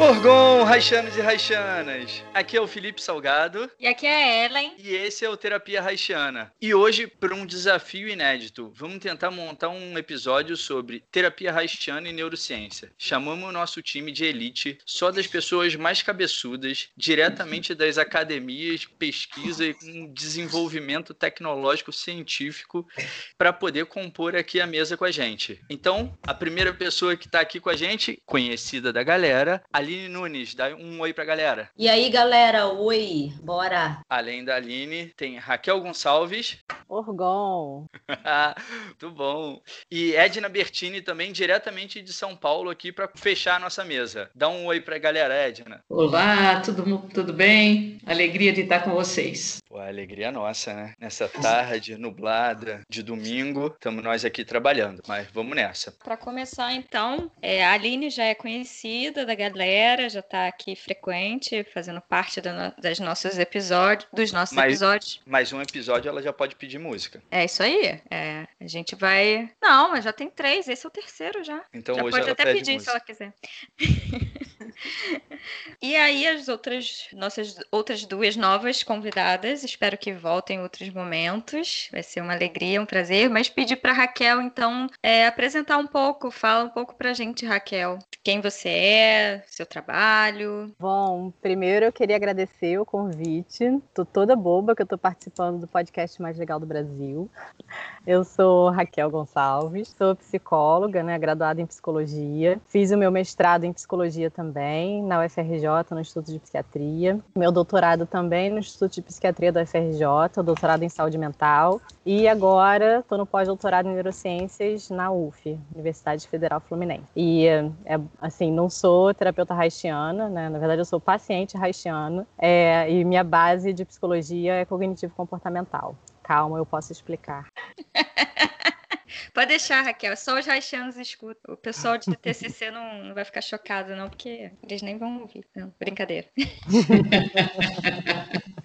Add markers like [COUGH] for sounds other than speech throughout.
Orgon, Raixanos e Raixanas! Aqui é o Felipe Salgado E aqui é a Ellen. e esse é o Terapia Raixana. E hoje, para um desafio inédito, vamos tentar montar um episódio sobre terapia haitiana e neurociência. Chamamos o nosso time de elite, só das pessoas mais cabeçudas, diretamente das academias, pesquisa e com desenvolvimento tecnológico científico, para poder compor aqui a mesa com a gente. Então, a primeira pessoa que está aqui com a gente, conhecida da galera, Aline Nunes. Dá um oi pra galera. E aí, galera, oi, bora. Além da Aline, tem Raquel Gonçalves. Orgon. [LAUGHS] Muito bom. E Edna Bertini também, diretamente de São Paulo, aqui para fechar a nossa mesa. Dá um oi pra galera, Edna. Olá, tudo, tudo bem? Alegria de estar com vocês. Pô, a alegria nossa, né? Nessa tarde nublada de domingo, estamos nós aqui trabalhando, mas vamos nessa. Para começar, então, é, a Aline já é conhecida da galera, já está aqui frequente, fazendo parte da no- das nossos episódios, dos nossos Mas- episódios. Mais um episódio, ela já pode pedir música. É isso aí. é, a gente vai. Não, mas já tem três. Esse é o terceiro já. Então já hoje pode até pedir música. se ela quiser. [LAUGHS] e aí, as outras, nossas outras duas novas convidadas, espero que voltem em outros momentos. Vai ser uma alegria, um prazer. Mas pedir para Raquel, então, é, apresentar um pouco, fala um pouco pra gente, Raquel. Quem você é, seu trabalho. Bom, primeiro eu queria agradecer o convite. Tô toda boba que eu tô participando do podcast mais legal do Brasil. Eu sou Raquel Gonçalves, sou psicóloga, né, graduada em psicologia. Fiz o meu mestrado em psicologia também na UFRJ, no Instituto de Psiquiatria. Meu doutorado também no Instituto de Psiquiatria da UFRJ, doutorado em saúde mental. E agora estou no pós-doutorado em neurociências na UF, Universidade Federal Fluminense. E é, assim, não sou terapeuta haitiana, né? Na verdade, eu sou paciente haitiano. É, e minha base de psicologia é cognitivo-comportamental. Calma, eu posso explicar. [LAUGHS] Pode deixar, Raquel. Só os haitianos escutam. O pessoal de TCC não, [LAUGHS] não vai ficar chocado, não, porque eles nem vão ouvir. Não, brincadeira.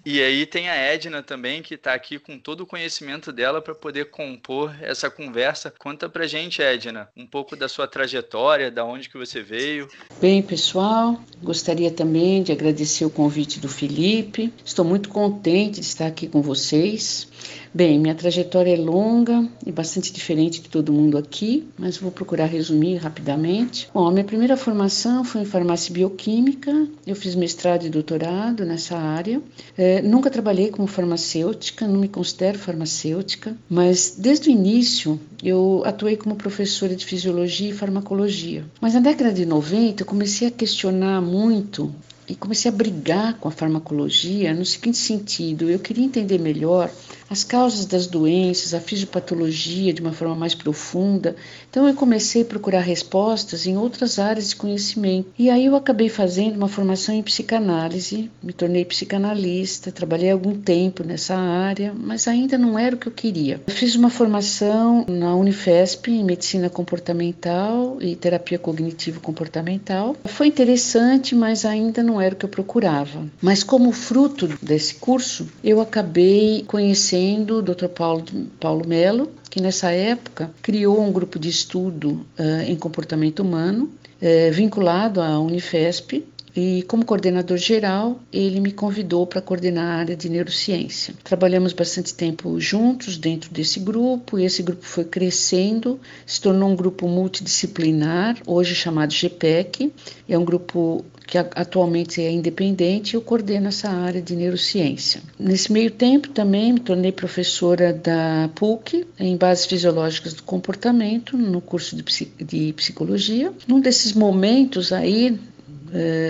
E aí tem a Edna também, que está aqui com todo o conhecimento dela para poder compor essa conversa. Conta pra gente, Edna, um pouco da sua trajetória, da onde que você veio. Bem, pessoal, gostaria também de agradecer o convite do Felipe. Estou muito contente de estar aqui com vocês. Bem, minha trajetória é longa e bastante diferente de todo mundo aqui, mas vou procurar resumir rapidamente. Bom, a minha primeira formação foi em farmácia bioquímica. Eu fiz mestrado e doutorado nessa área. É, nunca trabalhei como farmacêutica, não me considero farmacêutica, mas desde o início eu atuei como professora de fisiologia e farmacologia. Mas na década de 90 eu comecei a questionar muito e comecei a brigar com a farmacologia no seguinte sentido: eu queria entender melhor as causas das doenças, a fisiopatologia de uma forma mais profunda. Então eu comecei a procurar respostas em outras áreas de conhecimento. E aí eu acabei fazendo uma formação em psicanálise, me tornei psicanalista, trabalhei algum tempo nessa área, mas ainda não era o que eu queria. Eu fiz uma formação na Unifesp em medicina comportamental e terapia cognitivo comportamental. Foi interessante, mas ainda não era o que eu procurava. Mas como fruto desse curso, eu acabei conhecendo o Dr. Paulo, Paulo Melo, que nessa época criou um grupo de estudo uh, em comportamento humano, uh, vinculado à Unifesp, e como coordenador geral, ele me convidou para coordenar a área de neurociência. Trabalhamos bastante tempo juntos dentro desse grupo, e esse grupo foi crescendo, se tornou um grupo multidisciplinar, hoje chamado GPEC. É um grupo que atualmente é independente, eu coordeno essa área de neurociência. Nesse meio tempo também me tornei professora da PUC em bases fisiológicas do comportamento no curso de, psicologia. Num desses momentos aí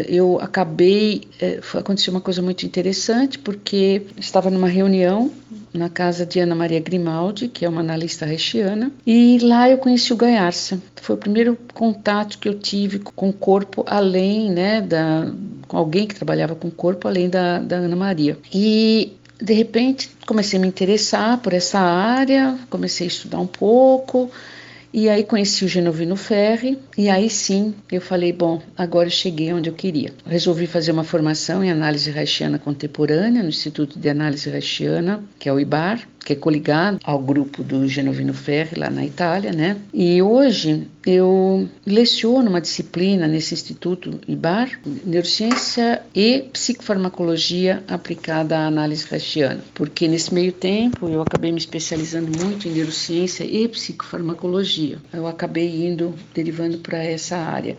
eu acabei. É, aconteceu uma coisa muito interessante, porque estava numa reunião na casa de Ana Maria Grimaldi, que é uma analista reichiana, e lá eu conheci o Gaiarsa. Foi o primeiro contato que eu tive com o corpo, além, né, da, com alguém que trabalhava com o corpo, além da, da Ana Maria. E de repente comecei a me interessar por essa área, comecei a estudar um pouco. E aí conheci o Genovino Ferri e aí sim eu falei, bom, agora eu cheguei onde eu queria. Resolvi fazer uma formação em análise reichiana contemporânea no Instituto de Análise Reichiana, que é o IBAR, que é coligado ao grupo do Genovino Ferri lá na Itália, né? E hoje eu leciono uma disciplina nesse instituto IBAR, neurociência e psicofarmacologia aplicada à análise reichiana, porque nesse meio tempo eu acabei me especializando muito em neurociência e psicofarmacologia. Eu acabei indo derivando para essa área.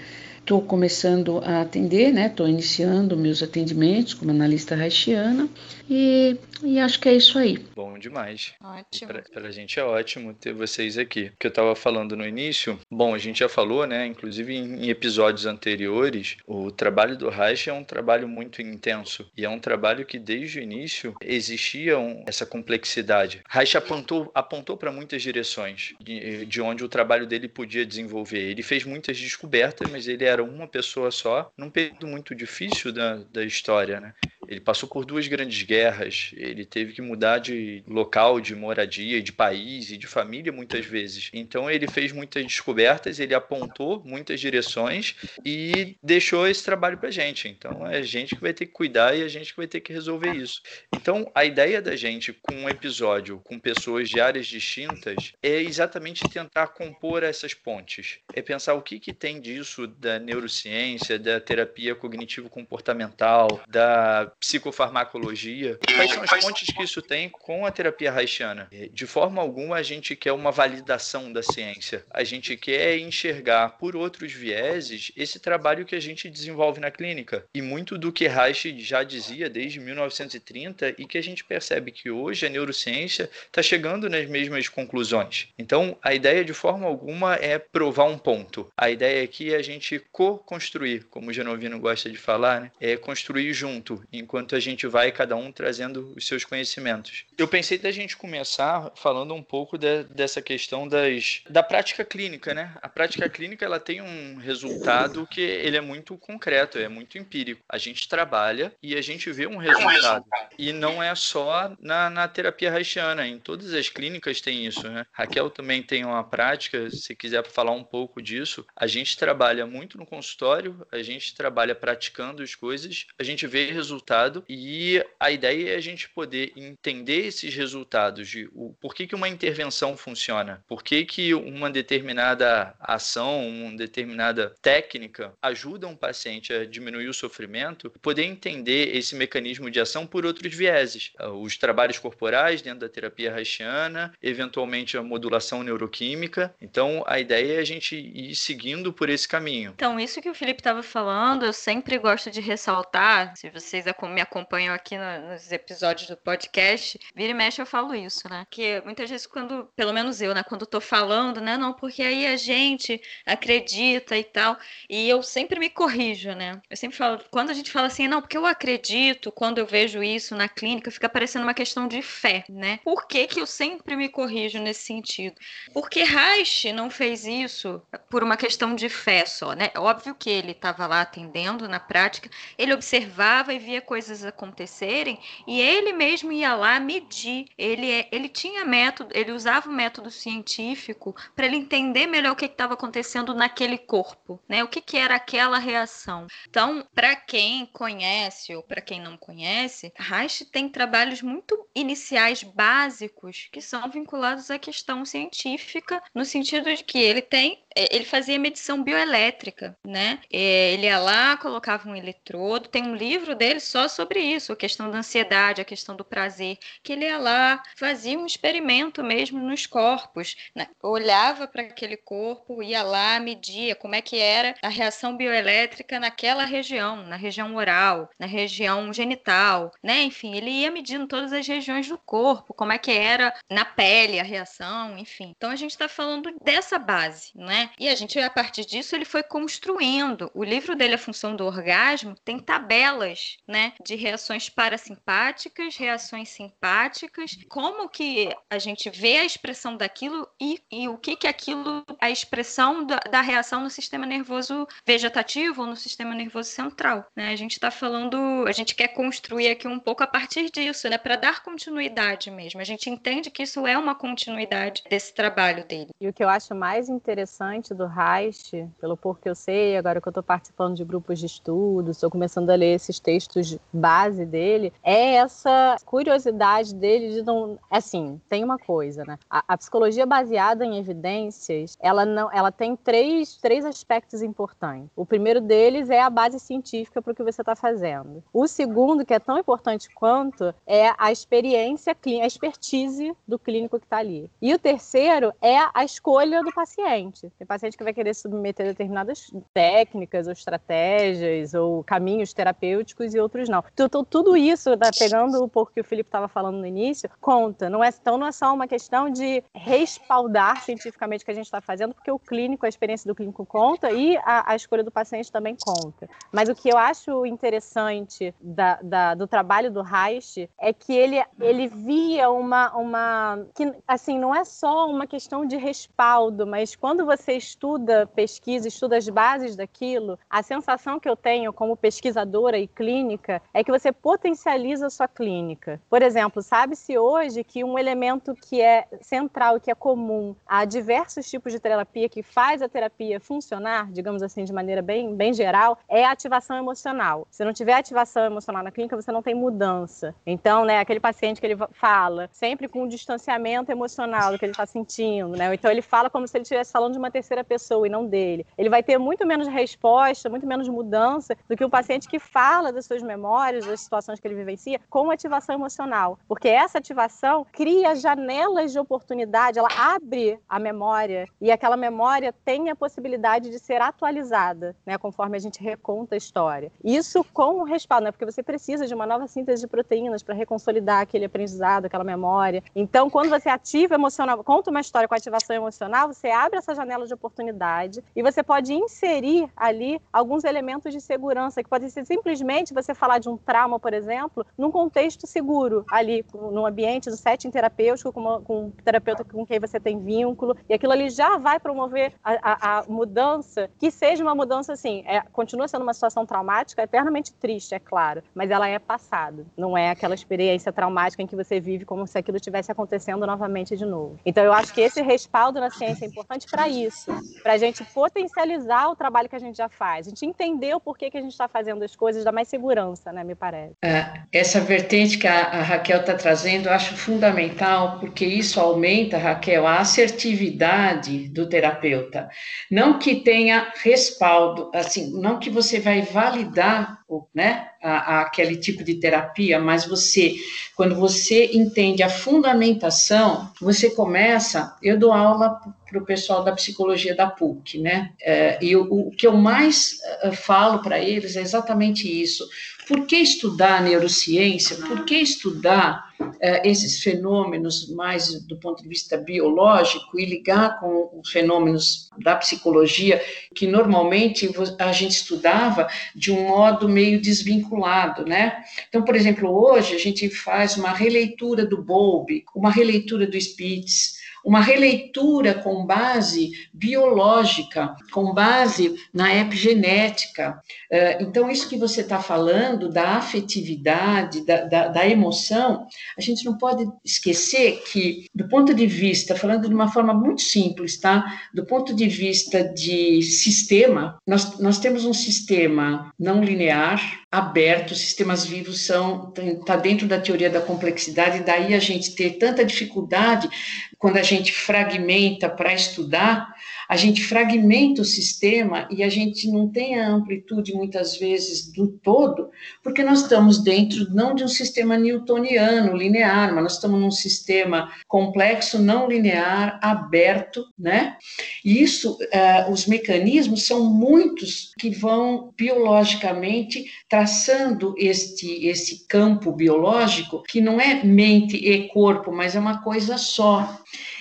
Estou começando a atender, né? Estou iniciando meus atendimentos como analista haitiana e, e acho que é isso aí. Bom demais. Ótimo. Para a gente é ótimo ter vocês aqui. O que eu estava falando no início, bom, a gente já falou, né? Inclusive em, episódios anteriores, o trabalho do Reich é um trabalho muito intenso e é um trabalho que desde o início existia um, essa complexidade. Reich apontou, apontou para muitas direções de, de onde o trabalho dele podia desenvolver. Ele fez muitas descobertas, mas ele era era uma pessoa só, num período muito difícil da, da história, né? Ele passou por duas grandes guerras, ele teve que mudar de local, de moradia, de país e de família muitas vezes. Então ele fez muitas descobertas, ele apontou muitas direções e deixou esse trabalho pra gente. Então é a gente que vai ter que cuidar e a gente que vai ter que resolver isso. Então a ideia da gente com um episódio com pessoas de áreas distintas é exatamente tentar compor essas pontes. É pensar o que, que tem disso da neurociência, da terapia cognitivo-comportamental, da psicofarmacologia. Quais são as pontes que isso tem com a terapia haitiana? De forma alguma a gente quer uma validação da ciência. A gente quer enxergar por outros vieses esse trabalho que a gente desenvolve na clínica. E muito do que Reich já dizia desde 1930 e que a gente percebe que hoje a neurociência está chegando nas mesmas conclusões. Então, a ideia de forma alguma é provar um ponto. A ideia aqui é a gente co-construir, como o Genovino gosta de falar, né? é construir junto, enquanto a gente vai cada um trazendo os seus conhecimentos. Eu pensei da gente começar falando um pouco de, dessa questão das, da prática clínica, né? A prática clínica ela tem um resultado que ele é muito concreto, é muito empírico. A gente trabalha e a gente vê um resultado. E não é só na, na terapia haitiana, em todas as clínicas tem isso, né? Raquel também tem uma prática, se quiser falar um pouco disso, a gente trabalha muito no consultório, a gente trabalha praticando as coisas, a gente vê resultado e a ideia é a gente poder entender esses resultados de o, por que, que uma intervenção funciona, por que, que uma determinada ação, uma determinada técnica ajuda um paciente a diminuir o sofrimento, poder entender esse mecanismo de ação por outros vieses. Os trabalhos corporais dentro da terapia haitiana, eventualmente a modulação neuroquímica. Então, a ideia é a gente ir seguindo por esse caminho. Então, isso que o Felipe estava falando, eu sempre gosto de ressaltar, se vocês me acompanham aqui no, nos episódios do podcast, vira e mexe eu falo isso, né? Que muitas vezes quando, pelo menos eu, né, quando tô falando, né, não, porque aí a gente acredita e tal, e eu sempre me corrijo, né? Eu sempre falo, quando a gente fala assim, não, porque eu acredito, quando eu vejo isso na clínica, fica parecendo uma questão de fé, né? Por que que eu sempre me corrijo nesse sentido? Porque Reich não fez isso por uma questão de fé só, né? Óbvio que ele estava lá atendendo na prática, ele observava e via coisas acontecerem e ele mesmo ia lá medir. Ele, é, ele tinha método, ele usava o método científico para ele entender melhor o que estava acontecendo naquele corpo, né? O que, que era aquela reação. Então, para quem conhece ou para quem não conhece, Reich tem trabalhos muito iniciais básicos que são vinculados à questão científica, no sentido de que ele tem é, ele fazia medição bioelétrica, né? É, ele ia lá, colocava um eletrodo. Tem um livro dele só sobre isso, a questão da ansiedade, a questão do prazer, que ele ia lá, fazia um experimento mesmo nos corpos, né? olhava para aquele corpo, ia lá, media como é que era a reação bioelétrica naquela região, na região oral, na região genital, né? Enfim, ele ia medindo todas as regiões do corpo, como é que era na pele a reação, enfim. Então a gente está falando dessa base, né? E a gente, a partir disso, ele foi construindo. O livro dele, A Função do Orgasmo, tem tabelas, né? De reações parasimpáticas, reações simpáticas, como que a gente vê a expressão daquilo e, e o que que aquilo, a expressão da, da reação no sistema nervoso vegetativo ou no sistema nervoso central, né? A gente está falando, a gente quer construir aqui um pouco a partir disso, né? Para dar continuidade mesmo. A gente entende que isso é uma continuidade desse trabalho dele. E o que eu acho mais interessante do Reich, pelo pouco que eu sei, agora que eu estou participando de grupos de estudo, estou começando a ler esses textos base dele, é essa curiosidade dele de não. Assim, tem uma coisa, né? A, a psicologia baseada em evidências, ela não, ela tem três, três aspectos importantes. O primeiro deles é a base científica para o que você está fazendo. O segundo, que é tão importante quanto, é a experiência a expertise do clínico que está ali. E o terceiro é a escolha do paciente. Tem paciente que vai querer submeter determinadas técnicas ou estratégias ou caminhos terapêuticos e outros não. Então, tudo isso, né, pegando um pouco que o Felipe estava falando no início, conta. Não é, então, não é só uma questão de respaldar cientificamente o que a gente está fazendo, porque o clínico, a experiência do clínico conta e a, a, escolha do paciente também conta. Mas o que eu acho interessante da, da, do trabalho do Reich é que ele, ele via uma, uma. que, assim, não é só uma questão de respaldo, mas quando você estuda pesquisa, estuda as bases daquilo, a sensação que eu tenho como pesquisadora e clínica é que você potencializa a sua clínica. Por exemplo, sabe-se hoje que um elemento que é central, que é comum a diversos tipos de terapia, que faz a terapia funcionar, digamos assim, de maneira bem, bem geral, é a ativação emocional. Se não tiver ativação emocional na clínica, você não tem mudança. Então, né, aquele paciente que ele fala sempre com um distanciamento emocional do que ele está sentindo, né? Então ele fala como se ele estivesse falando de uma terceira pessoa e não dele. Ele vai ter muito menos resposta, muito menos mudança do que o paciente que fala das suas memórias, das situações que ele vivencia, com ativação emocional. Porque essa ativação cria janelas de oportunidade, ela abre a memória e aquela memória tem a possibilidade de ser atualizada, né, conforme a gente reconta a história. Isso com o respaldo, né, porque você precisa de uma nova síntese de proteínas para reconsolidar aquele aprendizado, aquela memória. Então, quando você ativa emocional, conta uma história com ativação emocional, você abre essa janela de oportunidade. E você pode inserir ali alguns elementos de segurança, que pode ser simplesmente você falar de um trauma, por exemplo, num contexto seguro, ali, num ambiente do setting terapêutico, com, uma, com um terapeuta com quem você tem vínculo, e aquilo ali já vai promover a, a, a mudança, que seja uma mudança assim, é, continua sendo uma situação traumática, eternamente triste, é claro, mas ela é passado, não é aquela experiência traumática em que você vive como se aquilo estivesse acontecendo novamente de novo. Então, eu acho que esse respaldo na ciência é importante para isso, para a gente potencializar o trabalho que a gente já faz, a gente entender o porquê que a gente está fazendo as coisas, dar mais segurança, né, me parece. É, essa vertente que a, a Raquel está trazendo, eu acho fundamental, porque isso aumenta, Raquel, a assertividade do terapeuta. Não que tenha respaldo, assim, não que você vai validar né, a, a, aquele tipo de terapia, mas você, quando você entende a fundamentação, você começa. Eu dou aula para o pessoal da psicologia da PUC, né? É, e o, o, que eu mais uh, falo para eles é exatamente isso. Por que estudar neurociência? Por que estudar uh, esses fenômenos mais do ponto de vista biológico e ligar com os fenômenos da psicologia, que normalmente a gente estudava de um modo meio desvinculado, né? Então, por exemplo, hoje a gente faz uma releitura do Bowlby, uma releitura do Spitz, uma releitura com base biológica, com base na epigenética. Eh, então, isso que você está falando da afetividade, da, da, da, emoção, a gente não pode esquecer que, do ponto de vista, falando de uma forma muito simples, tá? Do ponto de vista de sistema, nós, nós temos um sistema não linear, aberto, sistemas vivos são está dentro da teoria da complexidade, daí a gente ter tanta dificuldade quando a gente fragmenta para estudar, a gente fragmenta o sistema e a gente não tem a amplitude, muitas vezes, do todo, porque nós estamos dentro não de um sistema newtoniano, linear, mas nós estamos num sistema complexo, não linear, aberto, né? E isso, uh, os mecanismos são muitos que vão biologicamente traçando este, esse campo biológico, que não é mente e corpo, mas é uma coisa só.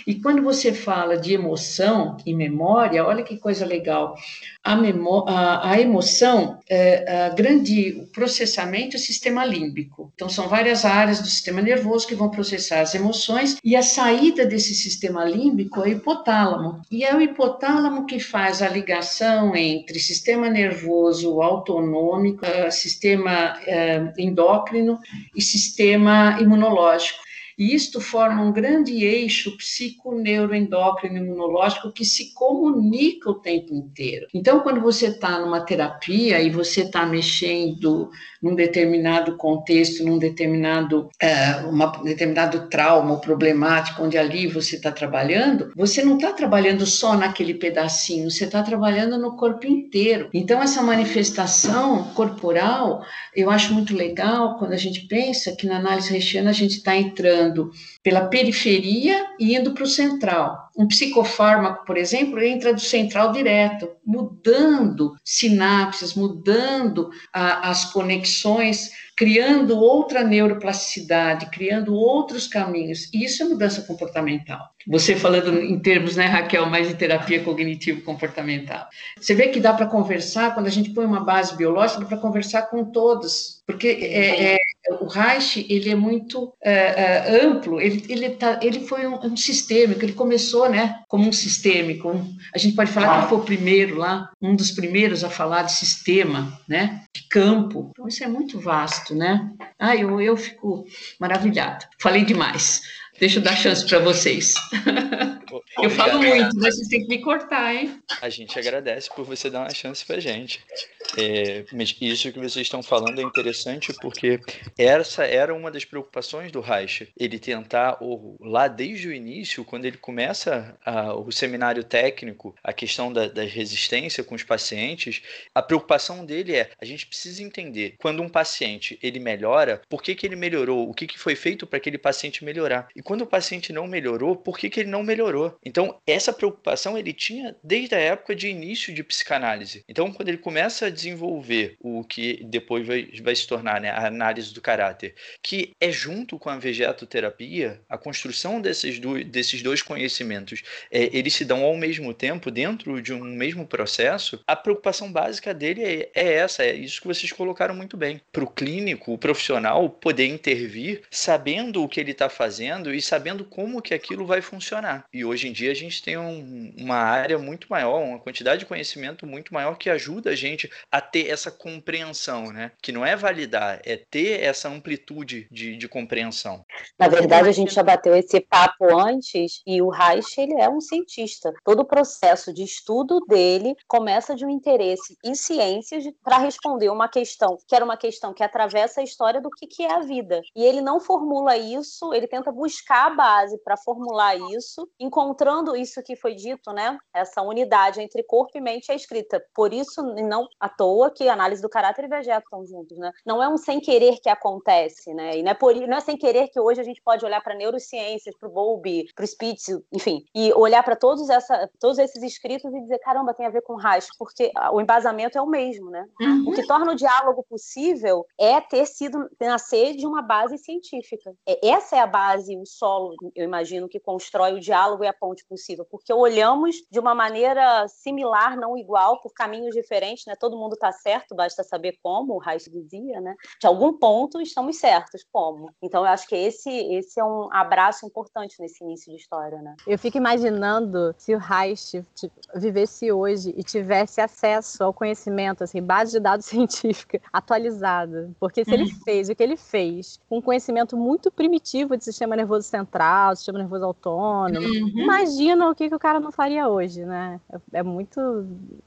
E quando você fala de emoção e memória, olha que coisa legal. A, a, a emoção, é, a grande o processamento é o sistema límbico. Então, são várias áreas do sistema nervoso que vão processar as emoções, e a saída desse sistema límbico é o hipotálamo. E é o hipotálamo que faz a ligação entre sistema nervoso autonômico, sistema eh, endócrino e sistema imunológico. E isto forma um grande eixo psiconeuroendócrino imunológico que se comunica o tempo inteiro. Então, quando você está numa terapia e você está mexendo num determinado contexto, num determinado, é, uma, determinado trauma ou problemática, onde ali você está trabalhando, você não está trabalhando só naquele pedacinho, você está trabalhando no corpo inteiro. Então, essa manifestação corporal, eu acho muito legal quando a gente pensa que na análise reichiana a gente está entrando entrando pela periferia e indo para o central. Um psicofármaco, por exemplo, entra do central direto, mudando sinapses, mudando a, as conexões, criando outra neuroplasticidade, criando outros caminhos. E isso é mudança comportamental. Você falando em termos, né, Raquel, mais de terapia cognitivo-comportamental. Você vê que dá para conversar, quando a gente põe uma base biológica, dá para conversar com todos, porque é, é, o Reich, ele é muito é, é, amplo, ele, ele, tá, ele foi um, um, sistêmico, ele começou, né, como um sistêmico, um, a gente pode falar que ele foi o primeiro lá, um dos primeiros a falar de sistema, né, de campo, então isso é muito vasto, né, ah, eu, eu fico maravilhada, falei demais. Deixa eu dar chance para vocês. [LAUGHS] eu falo muito, mas vocês têm que me cortar, hein? A gente agradece por você dar uma chance para gente. É, isso que vocês estão falando é interessante porque essa era uma das preocupações do Reich. Ele tentar, ou, lá desde o início, quando ele começa a, o seminário técnico, a questão da, da resistência com os pacientes, a preocupação dele é: a gente precisa entender quando um paciente ele melhora, por que, que ele melhorou, o que, que foi feito para aquele paciente melhorar. E quando o paciente não melhorou, por que, que ele não melhorou? Então, essa preocupação ele tinha desde a época de início de psicanálise. Então, quando ele começa a desenvolver o que depois vai, vai se tornar né, a análise do caráter, que é junto com a vegetoterapia, a construção desses, do, desses dois conhecimentos, é, eles se dão ao mesmo tempo, dentro de um mesmo processo, a preocupação básica dele é, é essa, é isso que vocês colocaram muito bem. Para o clínico, o profissional poder intervir sabendo o que ele está fazendo e sabendo como que aquilo vai funcionar. E hoje em dia a gente tem um, uma área muito maior, uma quantidade de conhecimento muito maior que ajuda a gente a ter essa compreensão, né? Que não é validar, é ter essa amplitude de, de compreensão. Na verdade, a gente já bateu esse papo antes e o Reich, ele é um cientista. Todo o processo de estudo dele começa de um interesse em ciências para responder uma questão, que era uma questão que atravessa a história do que, que é a vida. E ele não formula isso, ele tenta buscar a base para formular isso, encontrando isso que foi dito, né? Essa unidade entre corpo e mente é escrita. Por isso, não à toa que a análise do caráter e vegeto estão juntos, né? Não é um sem querer que acontece, né? E não é, por, não é sem querer que hoje a gente pode olhar para neurociências, para o Bowlby, para o Spitz, enfim, e olhar para todos, essa, todos esses escritos e dizer, caramba, tem a ver com Reich, porque o embasamento é o mesmo, né? Uhum. O que torna o diálogo possível é ter sido, nascer de uma base científica. É, essa é a base, o solo, eu imagino, que constrói o diálogo e a ponte possível, porque olhamos de uma maneira similar, não igual, por caminhos diferentes, né? Todo mundo está certo, basta saber como, o Reich dizia, né? De algum ponto estamos certos, como. Então eu acho que esse esse é um abraço importante nesse início de história, né? Eu fico imaginando se o Reich tipo, vivesse hoje e tivesse acesso ao conhecimento, assim, base de dados [LAUGHS] científica atualizada, porque se ele uhum. fez o que ele fez com um conhecimento muito primitivo de sistema nervoso central, sistema nervoso autônomo, uhum. imagina o que, que o cara não faria hoje, né? É, é muito,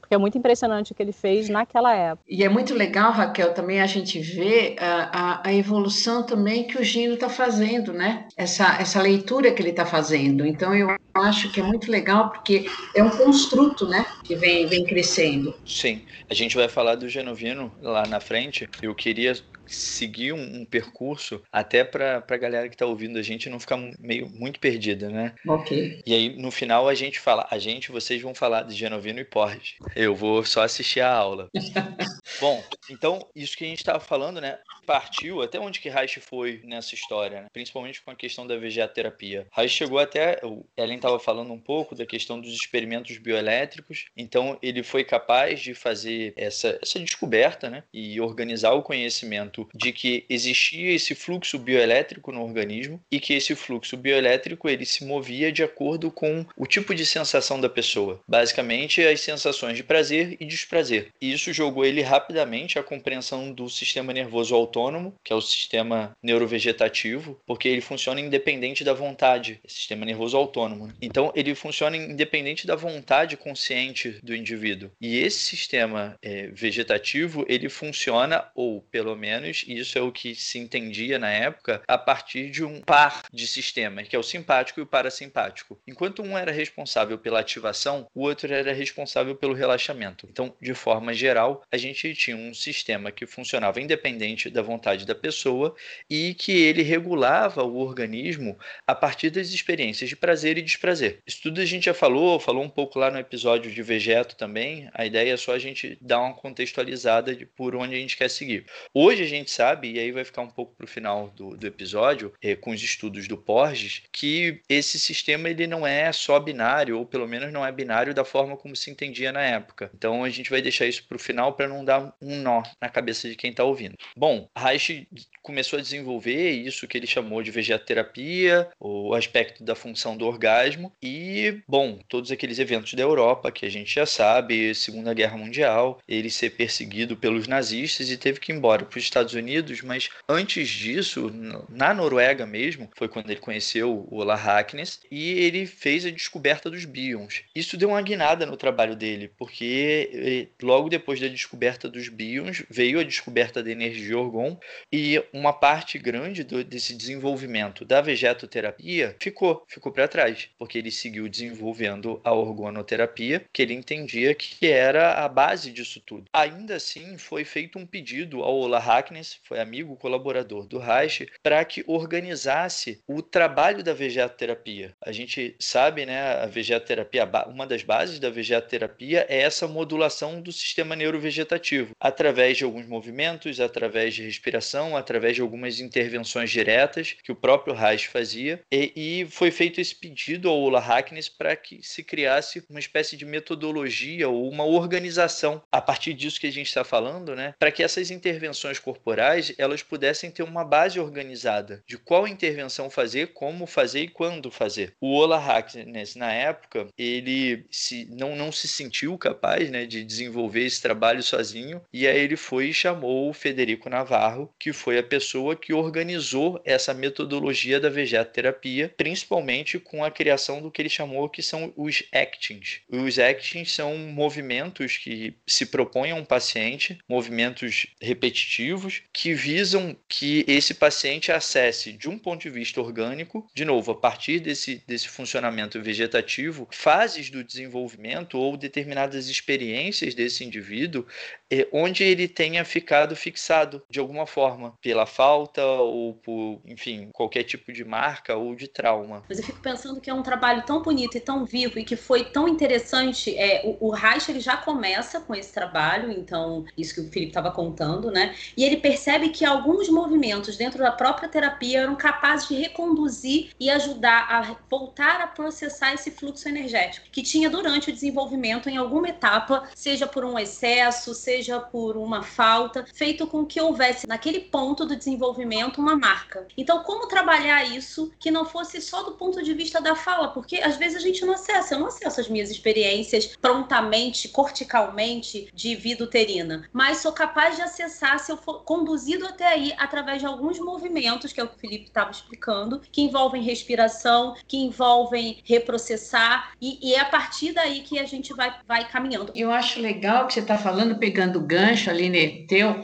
porque é muito impressionante o que ele fez naquela época. E é muito legal, Raquel, também a gente vê a, a, a evolução também que o Gino está fazendo, né? Essa, essa leitura que ele está fazendo. Então eu acho que é muito legal porque é um construto, né? Que vem, vem crescendo. Sim, a gente vai falar do Genovino lá na frente. Eu queria seguir um, um percurso até para a galera que está ouvindo a gente não ficar meio muito perdida, né? Ok. E aí no final a gente fala, a gente, vocês vão falar de Genovino e Porge. Eu vou só assistir a aula. [LAUGHS] Bom, então, isso que a gente estava falando, né? Partiu até onde que Reich foi nessa história, né? principalmente com a questão da vegeterapia. Reich chegou até. O Ellen estava falando um pouco da questão dos experimentos bioelétricos, então ele foi capaz de fazer essa, essa descoberta né? e organizar o conhecimento de que existia esse fluxo bioelétrico no organismo e que esse fluxo bioelétrico ele se movia de acordo com o tipo de sensação da pessoa. Basicamente, as sensações de prazer e desprazer. E isso jogou ele rapidamente a compreensão do sistema nervoso autônomo, que é o sistema neurovegetativo, porque ele funciona independente da vontade, sistema nervoso autônomo. Né? Então, ele funciona independente da vontade consciente do indivíduo. E esse sistema é, vegetativo, ele funciona, ou pelo menos, isso é o que se entendia na época, a partir de um par de sistemas, que é o simpático e o parasimpático. Enquanto um era responsável pela ativação, o outro era responsável pelo relaxamento. Então, de forma geral, a gente tinha um sistema que funcionava independente da vontade da pessoa e que ele regulava o organismo a partir das experiências de prazer e desprazer. Isso tudo a gente já falou, falou um pouco lá no episódio de Vegeto também. A ideia é só a gente dar uma contextualizada de por onde a gente quer seguir. Hoje a gente sabe, e aí vai ficar um pouco para o final do, do episódio, é, com os estudos do Porges, que esse sistema ele não é só binário, ou pelo menos não é binário da forma como se entendia na época. Então a gente vai deixar isso para o final para não dar um nó na cabeça de quem está ouvindo. Bom, Reich começou a desenvolver isso que ele chamou de vegetoterapia, o aspecto da função do orgasmo e, bom, todos aqueles eventos da Europa que a gente já sabe, Segunda Guerra Mundial, ele ser perseguido pelos nazistas e teve que ir embora para os Estados Unidos, mas antes disso, na Noruega mesmo, foi quando ele conheceu o Ola Hackness e ele fez a descoberta dos bions. Isso deu uma guinada no trabalho dele, porque eh, logo depois da descoberta dos bions veio a descoberta da energia orgon e uma parte grande do, desse desenvolvimento da vegetoterapia ficou, ficou para trás, porque ele seguiu desenvolvendo a orgonoterapia, que ele entendia que era a base disso tudo. Ainda assim, foi feito um pedido ao Ola Hackness, foi amigo colaborador do Reich, para que organizasse o trabalho da vegetoterapia. A gente sabe, né, a vegetoterapia, uma das bases da vegetoterapia é essa modulação do sistema neurovegetativo, através de alguns movimentos, através de respiração, através de algumas intervenções diretas que o próprio Reich fazia, e, e foi feito esse pedido ao Ola Hackness para que se criasse uma espécie de metodologia ou uma organização a partir disso que a gente está falando, né, para que essas intervenções corporais elas pudessem ter uma base organizada de qual intervenção fazer, como fazer e quando fazer. O Ola Hackness na época ele se, não, não se sentiu capaz né, de desenvolver esse trabalho sozinho e aí ele foi e chamou o Federico Navarro, que foi a pessoa que organizou essa metodologia da vegetoterapia, principalmente com a criação do que ele chamou que são os actings. Os actings são movimentos que se propõem a um paciente, movimentos repetitivos que visam que esse paciente acesse de um ponto de vista orgânico, de novo, a partir desse, desse funcionamento vegetativo, fases do desenvolvimento ou determinadas experiências desse indivíduo é, onde ele tenha ficado fixado de alguma forma pela falta ou por, enfim, qualquer tipo de marca ou de trauma. Mas eu fico pensando que é um trabalho tão bonito e tão vivo e que foi tão interessante. É, o, o Reich ele já começa com esse trabalho, então isso que o Felipe estava contando, né? E ele percebe que alguns movimentos dentro da própria terapia eram capazes de reconduzir e ajudar a voltar a processar esse fluxo energético que tinha durante o desenvolvimento em alguma etapa, seja por um excesso, seja por uma falta, feito com que houvesse naquele ponto do desenvolvimento uma marca. Então, como trabalhar isso que não fosse só do ponto de vista da fala? Porque às vezes a gente não acessa, eu não acesso as minhas experiências prontamente, corticalmente de vida uterina, mas sou capaz de acessar se eu for conduzido até aí através de alguns movimentos, que é o que o Felipe estava explicando, que envolvem respiração, que envolvem reprocessar, e, e, é a partir daí que a gente vai, vai caminhando. Eu acho legal que você está falando, pegando pegando gancho ali, né, teu,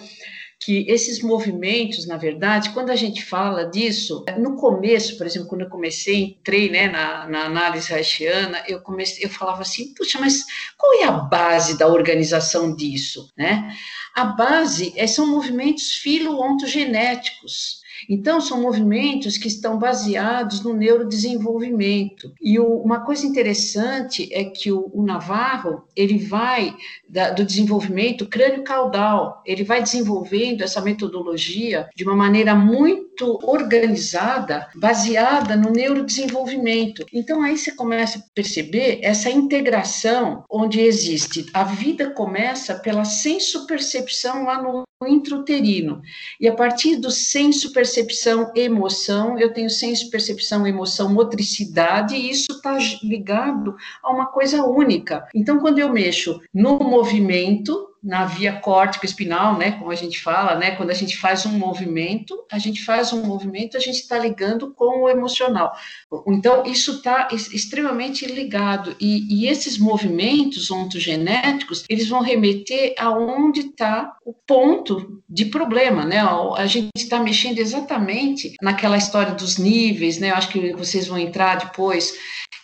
que esses movimentos, na verdade, quando a gente fala disso, no começo, por exemplo, quando eu comecei, entrei né, na, na análise haitiana, eu comecei, eu falava assim, puxa, mas qual é a base da organização disso, né? A base é, são movimentos filo-ontogenéticos, Então, são movimentos que estão baseados no neurodesenvolvimento. E o, uma coisa interessante é que o, o Navarro, ele vai da, do desenvolvimento crânio-caudal, ele vai desenvolvendo essa metodologia de uma maneira muito organizada, baseada no neurodesenvolvimento. Então, aí você começa a perceber essa integração onde existe. A vida começa pela senso-percepção lá no intrauterino. E a partir do senso, percepção, emoção, eu tenho senso, percepção, emoção, motricidade, e isso está ligado a uma coisa única. Então, quando eu mexo no movimento, na via córtico-espinal, né, como a gente fala, né, quando a gente faz um movimento, a gente faz um movimento, a gente está ligando com o emocional. Então, isso está extremamente ligado, e, e, esses movimentos ontogenéticos, eles vão remeter aonde está o ponto de problema, né, a gente está mexendo exatamente naquela história dos níveis, né, eu acho que vocês vão entrar depois,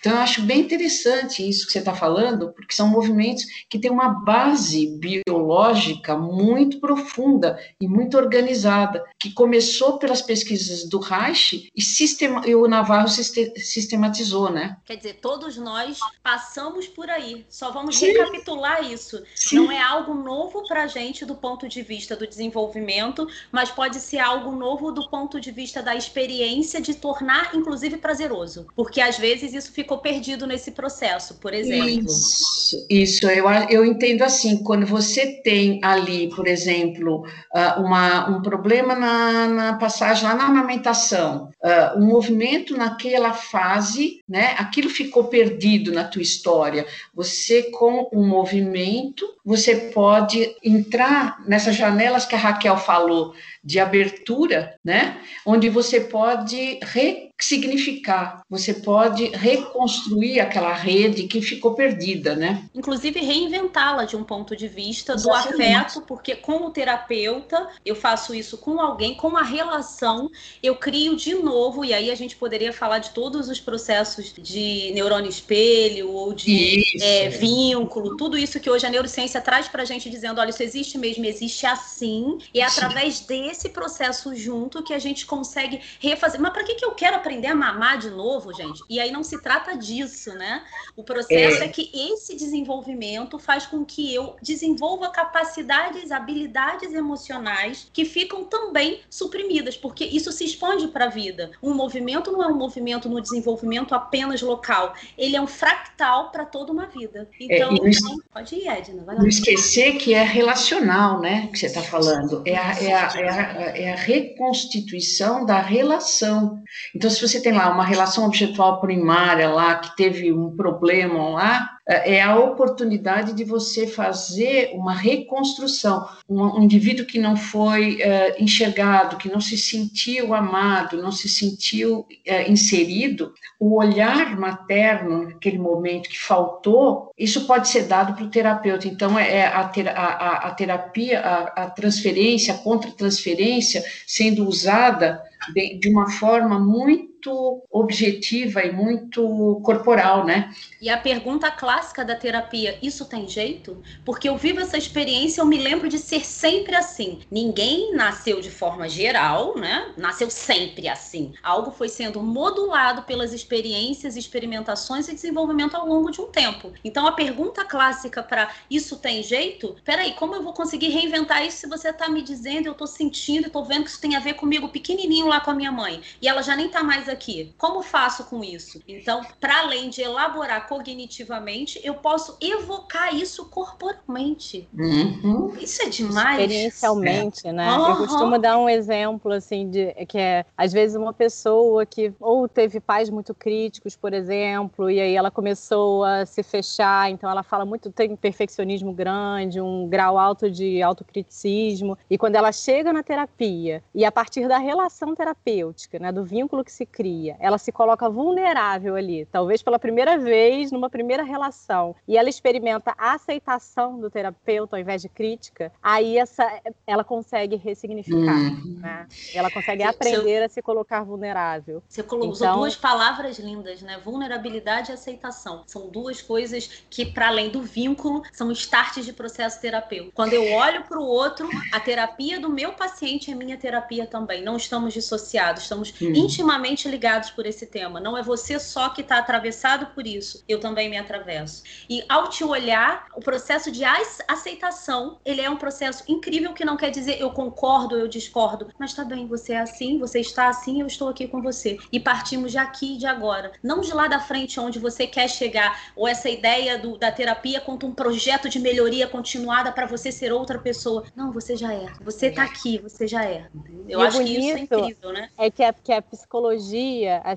então, eu acho bem interessante isso que você está falando, porque são movimentos que têm uma base biológica muito profunda e muito organizada, que começou pelas pesquisas do Reich e, sistema, e o Navarro sistematizou, né? Quer dizer, todos nós passamos por aí. Só vamos Sim. recapitular isso. Sim. Não é algo novo para a gente do ponto de vista do desenvolvimento, mas pode ser algo novo do ponto de vista da experiência de tornar, inclusive, prazeroso. Porque às vezes isso fica ficou perdido nesse processo, por exemplo. Isso, isso. Eu, eu entendo assim, quando você tem ali, por exemplo, ah, uma, um problema na, na passagem lá na amamentação, uh, um movimento naquela fase, né? Aquilo ficou perdido na tua história. Você com um movimento, você pode entrar nessas janelas que a Raquel falou de abertura, né? Onde você pode ressignificar, você pode reconstruir aquela rede que ficou perdida, né? Inclusive reinventá-la de um ponto de vista do afeto, porque com o terapeuta eu faço isso com alguém, com uma relação, eu crio de novo, e aí a gente poderia falar de todos os processos de neurônio espelho ou de é, vínculo, tudo isso que hoje a neurociência traz para a gente dizendo, olha, isso existe mesmo, existe assim, e é através dele esse processo junto que a gente consegue refazer. Mas para que, que eu quero aprender a mamar de novo, gente? E aí não se trata disso, né? O processo é, é que esse desenvolvimento faz com que eu desenvolva capacidades, habilidades emocionais que ficam também suprimidas, porque isso se expande para a vida. Um movimento não é um movimento no desenvolvimento apenas local, ele é um fractal para toda uma vida. É, então, é, não, pode ir, Edna, vai lá. Não esquecer que é relacional, né? Que você está falando. É a, é a, é a é a reconstituição da relação. Então, se você tem lá uma relação objetual primária lá, que teve um problema lá, é, é a oportunidade de você fazer uma reconstrução. Um, indivíduo que não foi uh, enxergado, que não se sentiu amado, não se sentiu uh, inserido, o olhar materno naquele momento que faltou, isso pode ser dado para o terapeuta. Então, é, é a, ter, a, a, terapia, a, a transferência, a contra-transferência sendo usada de, de uma forma muito muito objetiva e muito corporal, né? E a pergunta clássica da terapia, isso tem jeito? Porque eu vivo essa experiência, eu me lembro de ser sempre assim. Ninguém nasceu de forma geral, né? Nasceu sempre assim. Algo foi sendo modulado pelas experiências, experimentações e desenvolvimento ao longo de um tempo. Então a pergunta clássica para isso tem jeito? Peraí, como eu vou conseguir reinventar isso se você está me dizendo, eu estou sentindo, estou vendo que isso tem a ver comigo pequenininho lá com a minha mãe e ela já nem está mais aqui. Como faço com isso? Então, para além de elaborar cognitivamente, eu posso evocar isso corporalmente. Uhum. Isso é demais. Experiencialmente, é. né? Uhum. Eu costumo dar um exemplo assim de que é às vezes uma pessoa que ou teve pais muito críticos, por exemplo, e aí ela começou a se fechar, então ela fala muito tem perfeccionismo grande, um grau alto de autocriticismo, e quando ela chega na terapia e a partir da relação terapêutica, né, do vínculo que se cria cria, ela se coloca vulnerável ali, talvez pela primeira vez, numa primeira relação, e ela experimenta a aceitação do terapeuta ao invés de crítica, aí essa, ela consegue ressignificar, hum. né? Ela consegue aprender a se colocar vulnerável. Você colocou usou então duas palavras lindas, né? Vulnerabilidade e aceitação. São duas coisas que, para além do vínculo, são starts de processo terapêutico. Quando eu olho para o outro, a terapia do meu paciente é minha terapia também. Não estamos dissociados, estamos hum. intimamente ligados por esse tema. Não é você só que está atravessado por isso, eu também me atravesso. E ao te olhar, o processo de aceitação, ele é um processo incrível que não quer dizer eu concordo, eu discordo, mas tá bem, você é assim, você está assim, eu estou aqui com você. E partimos de aqui e de agora. Não de lá da frente onde você quer chegar, ou essa ideia do, da terapia quanto um projeto de melhoria continuada para você ser outra pessoa. Não, você já é. Você tá aqui, você já é. Eu e acho que isso é incrível, né? É que a, que a psicologia,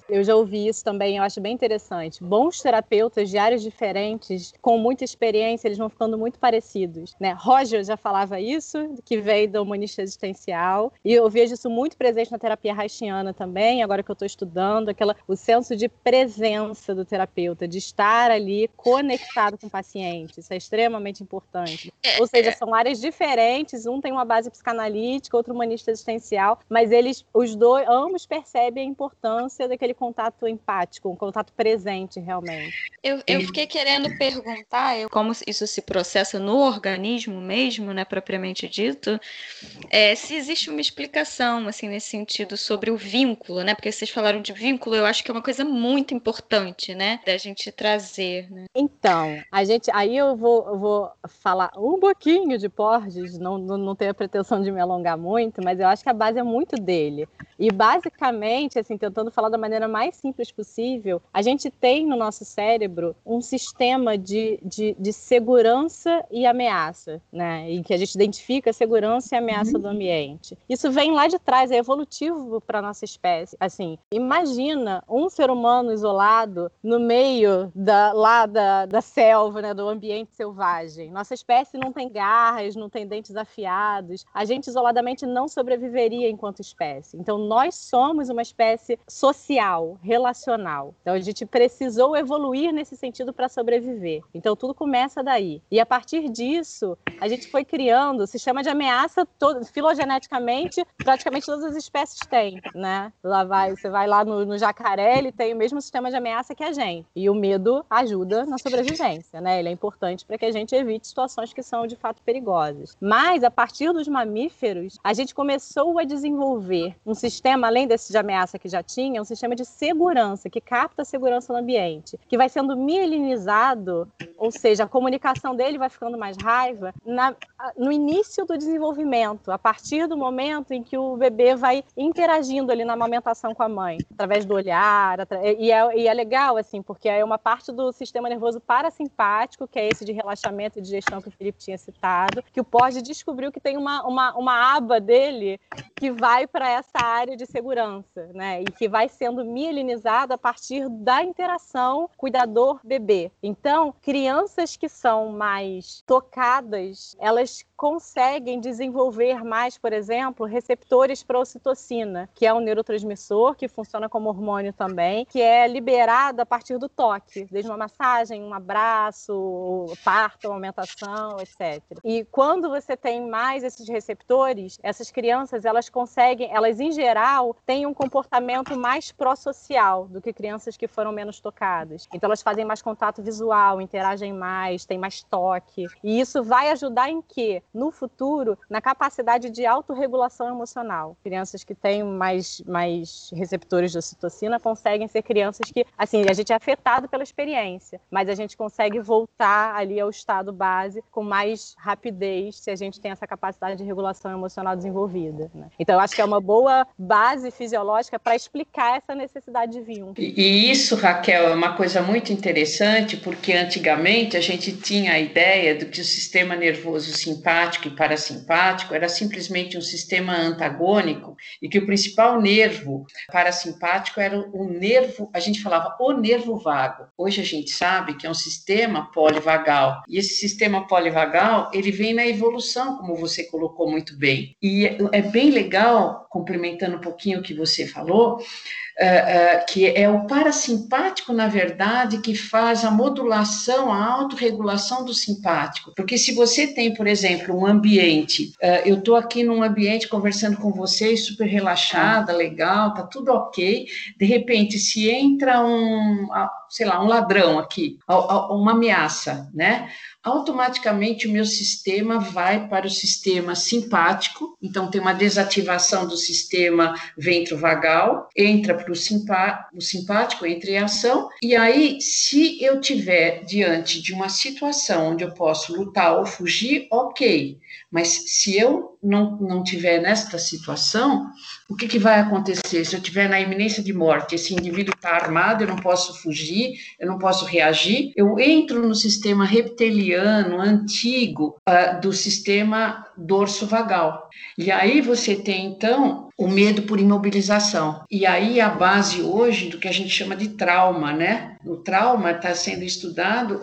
eu já ouvi isso também, eu acho bem interessante. Bons terapeutas de áreas diferentes, com muita experiência, eles vão ficando muito parecidos, né? Roger já falava isso, que veio da humanista existencial, e eu vejo isso muito presente na terapia haitiana também, agora que eu estou estudando, aquela, o senso de presença do terapeuta, de estar ali conectado com o paciente, isso é extremamente importante. É, Ou seja, é. são áreas diferentes, um tem uma base psicanalítica, outro humanista existencial, mas eles, os dois, ambos percebem a importância daquele contato empático, um contato presente realmente. Eu, eu fiquei querendo perguntar eu, como isso se processa no organismo mesmo, né, propriamente dito, é, se existe uma explicação, assim, nesse sentido, sobre o vínculo, né, porque vocês falaram de vínculo, eu acho que é uma coisa muito importante, né, da gente trazer, né. Então, a gente, aí eu vou, eu vou falar um pouquinho de Porges, não, não, não tenho a pretensão de me alongar muito, mas eu acho que a base é muito dele. E basicamente, assim, tentando falar da maneira mais simples possível, a gente tem no nosso cérebro um sistema de, de, de segurança e ameaça, né? Em que a gente identifica a segurança e ameaça do ambiente. Isso vem lá de trás, é evolutivo para nossa espécie. Assim, imagina um ser humano isolado no meio da, lá da, da selva, né? Do ambiente selvagem. Nossa espécie não tem garras, não tem dentes afiados. A gente isoladamente não sobreviveria enquanto espécie. Então, nós somos uma espécie social, relacional. Então a gente precisou evoluir nesse sentido para sobreviver. Então tudo começa daí. E a partir disso, a gente foi criando o sistema de ameaça todo, filogeneticamente, praticamente todas as espécies têm, né? Lá vai, você vai lá no, no jacaré, ele tem o mesmo sistema de ameaça que a gente. E o medo ajuda na sobrevivência, né? Ele é importante para que a gente evite situações que são de fato perigosas. Mas a partir dos mamíferos, a gente começou a desenvolver um sistema, além desse de ameaça que já tinha, um sistema de segurança, que capta a segurança no ambiente, que vai sendo mielinizado, ou seja, a comunicação dele vai ficando mais raiva, na, no início do desenvolvimento, a partir do momento em que o bebê vai interagindo ali na amamentação com a mãe, através do olhar, e, é, e é legal, assim, porque é uma parte do sistema nervoso parasimpático, que é esse de relaxamento e digestão que o Felipe tinha citado, que o Porge descobriu que tem uma, uma, uma aba dele que vai para essa área de segurança, né? E que vai sendo mielinizada a partir da interação cuidador-bebê. Então, crianças que são mais tocadas, elas conseguem desenvolver mais, por exemplo, receptores para ocitocina, que é um neurotransmissor que funciona como hormônio também, que é liberado a partir do toque, desde uma massagem, um abraço, parto, aumentação, etc. E quando você tem mais esses receptores, essas crianças elas conseguem, elas em geral têm um comportamento mais pró-social do que crianças que foram menos tocadas. Então elas fazem mais contato visual, interagem mais, têm mais toque. E isso vai ajudar em quê? No futuro na capacidade de autorregulação emocional. Crianças que têm mais, mais receptores de ocitocina conseguem ser crianças que, assim, a gente é afetado pela experiência, mas a gente consegue voltar ali ao estado base com mais rapidez se a gente tem essa capacidade de regulação emocional desenvolvida. Né? Então, eu acho que é uma boa base fisiológica para explicar essa necessidade de vínculo. E isso, Raquel, é uma coisa muito interessante, porque antigamente a gente tinha a ideia do que o sistema nervoso simpático simpático e parasimpático era simplesmente um sistema antagônico e que o principal nervo parasimpático era o nervo, a gente falava o nervo vago. Hoje a gente sabe que é um sistema polivagal e esse sistema polivagal ele vem na evolução, como você colocou muito bem. E é bem legal, complementando um pouquinho o que você falou, uh, uh, que é o parasimpático, na verdade, que faz a modulação, a autorregulação do simpático. Porque se você tem, por exemplo, um ambiente, uh, eu estou aqui num ambiente conversando com vocês, super relaxada, legal, tá tudo ok. De repente, se entra um, sei lá, um ladrão aqui, uma ameaça, né? automaticamente o meu sistema vai para o sistema simpático, então tem uma desativação do sistema ventro-vagal, entra para o, simpá simpático, entra em ação, e aí, se eu tiver diante de uma situação onde eu posso lutar ou fugir, ok, mas se eu não, não tiver nesta situação, o que, que vai acontecer? Se eu tiver na iminência de morte, esse indivíduo está armado, eu não posso fugir, eu não posso reagir, eu entro no sistema reptiliano antigo uh, do sistema dorso vagal. E aí você tem, então, o medo por imobilização. E aí a base hoje do que a gente chama de trauma, né? O trauma está sendo estudado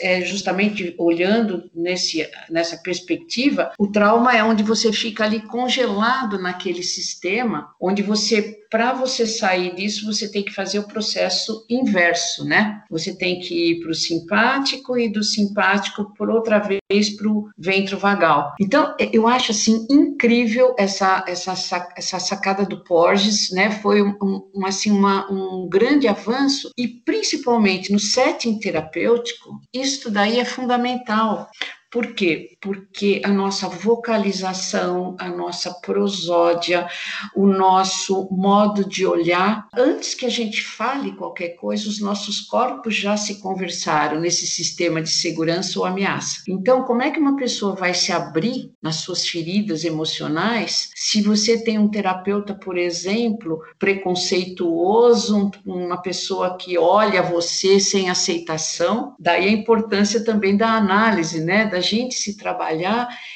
é justamente olhando nesse, nessa perspectiva. O trauma é onde você fica ali congelado naquele sistema, onde você para você sair disso, você tem que fazer o processo inverso, né? Você tem que ir para o simpático e do simpático, por outra vez, para o ventro vagal. Então, eu acho assim incrível essa, essa, essa sacada do Porges, né? Foi um, um, assim, uma, um grande avanço e principalmente no setting terapêutico, isso daí é fundamental, por quê? Porque a nossa vocalização, a nossa prosódia, o nosso modo de olhar, antes que a gente fale qualquer coisa, os nossos corpos já se conversaram nesse sistema de segurança ou ameaça. Então, como é que uma pessoa vai se abrir nas suas feridas emocionais se você tem um terapeuta, por exemplo, preconceituoso, uma pessoa que olha você sem aceitação? Daí a importância também da análise, né? Da gente se trabalhar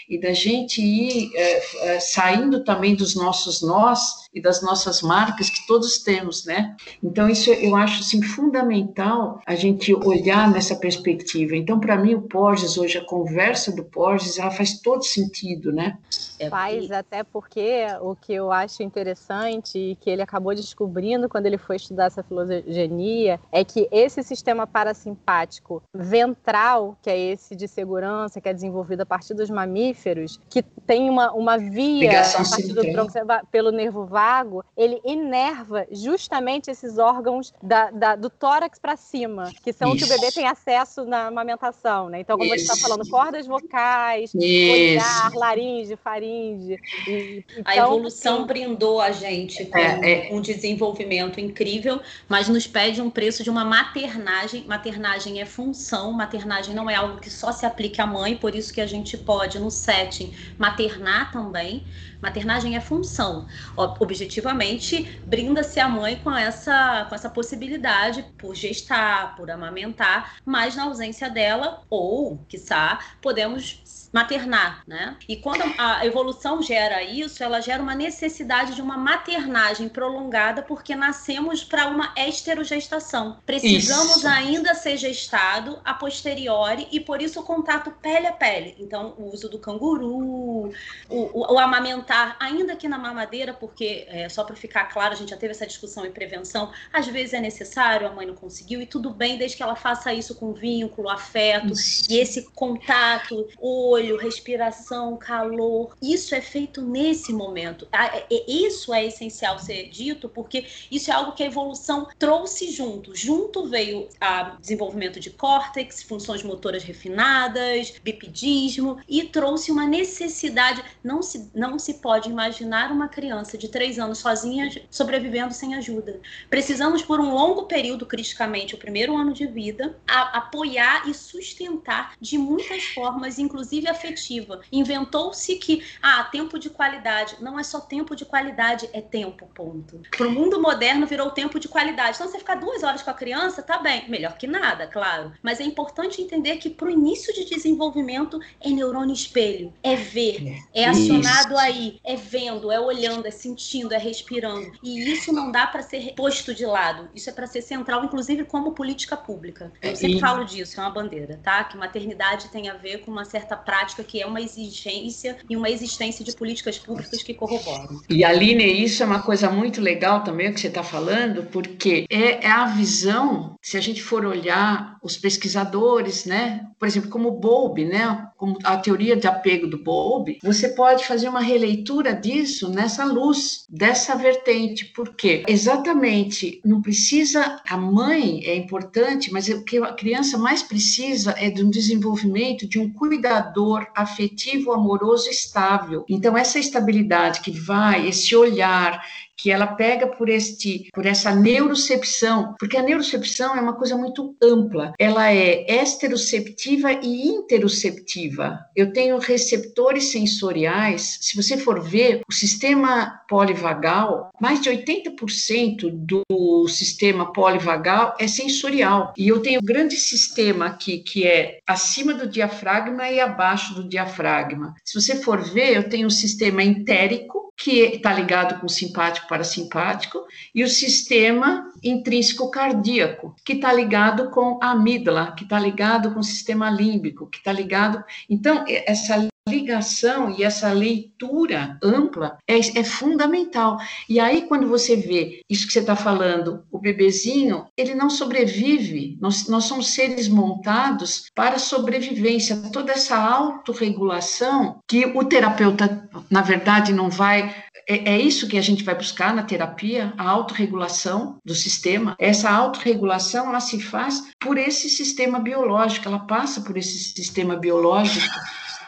e da gente ir é, saindo também dos nossos nós e das nossas marcas que todos temos, né? Então isso eu acho assim fundamental a gente olhar nessa perspectiva. Então para mim o Porges hoje a conversa do Porges ela faz todo sentido, né? É, faz até porque o que eu acho interessante e que ele acabou descobrindo quando ele foi estudar essa filogenia é que esse sistema parasimpático ventral, que é esse de segurança, que é desenvolvido a partir dos mamíferos, que tem uma, uma via a partir do tronco pelo nervo vago, ele inerva justamente esses órgãos da, da, do tórax para cima, que são Isso. que o bebê tem acesso na amamentação, né? Então, como Isso. você está falando, cordas vocais, olhar, laringe, faringe. E, então, a evolução assim, brindou a gente com é, é. um desenvolvimento incrível, mas nos pede um preço de uma maternagem. Maternagem é função, maternagem não é algo que só se aplique à mãe, por isso que a gente pode, no setting, maternar também. Maternagem é função. Objetivamente, brinda-se a mãe com essa, com essa possibilidade por gestar, por amamentar, mas na ausência dela, ou, quiçá, podemos maternar, né? E quando a evolução gera isso, ela gera uma necessidade de uma maternagem prolongada, porque nascemos para uma esterogestação. Precisamos isso. ainda ser gestado a posteriori e por isso o contato pele a pele. Então, o uso do canguru, o, o, o amamentar, ainda que na mamadeira, porque é, só para ficar claro, a gente já teve essa discussão em prevenção, às vezes é necessário, a mãe não conseguiu, e tudo bem, desde que ela faça isso com vínculo, afeto, isso. e esse contato, o olho, respiração, calor. Isso é feito nesse momento. É, é, isso é essencial ser dito, porque isso é algo que a evolução trouxe junto. Junto veio o desenvolvimento de córtex, funções motoras refinadas, bipedismo, e trouxe uma necessidade. Não se, não se pode imaginar uma criança de três anos sozinha sobrevivendo sem ajuda. Precisamos, por um longo período, criticamente, o primeiro ano de vida, a, apoiar e sustentar de muitas formas, inclusive afetiva. Inventou-se que, ah, tempo de qualidade. Não é só tempo de qualidade, é tempo, ponto. Para o mundo moderno virou tempo de qualidade. Então, você ficar duas horas com a criança, tá bem. Melhor que nada, claro. Mas é importante entender que para o início de desenvolvimento é neurônio espelho. É ver, é acionado isso. aí, é vendo, é olhando, é sentindo, é respirando. E isso não dá para ser posto de lado. Isso é para ser central, inclusive como política pública. Eu sempre e... falo disso, é uma bandeira, tá? Que maternidade tem a ver com uma certa prática prática, que é uma exigência e uma existência de políticas públicas que corroboram. E Aline, isso é uma coisa muito legal também que você está falando, porque é, é a visão, se a gente for olhar os pesquisadores, né? Por exemplo, como Bowlby, né? Como a teoria de apego do Bowlby, você pode fazer uma releitura disso nessa luz, dessa vertente, porque exatamente não precisa a mãe é importante, mas o que a criança mais precisa é de um desenvolvimento de um cuidador afetivo, amoroso, estável. Então essa estabilidade que vai, esse olhar, que ela pega por este por essa neurocepção, porque a neurocepção é uma coisa muito ampla. Ela é esteroceptiva e interoceptiva. Eu tenho receptores sensoriais. Se você for ver o sistema polivagal, mais de 80% do sistema polivagal é sensorial. E eu tenho um grande sistema aqui que é acima do diafragma e abaixo do diafragma. Se você for ver, eu tenho um sistema entérico que está ligado com simpático parasimpático, e o sistema intrínseco cardíaco, que está ligado com a amígdala, que está ligado com o sistema límbico, que está ligado. Então, essa ligação e essa leitura ampla é, é, fundamental. E aí, quando você vê isso que você está falando, o bebezinho, ele não sobrevive. Nós, nós somos seres montados para sobrevivência. Toda essa autorregulação que o terapeuta, na verdade, não vai. É, é isso que a gente vai buscar na terapia, a autorregulação do sistema. Essa autorregulação, ela se faz por esse sistema biológico, ela passa por esse sistema biológico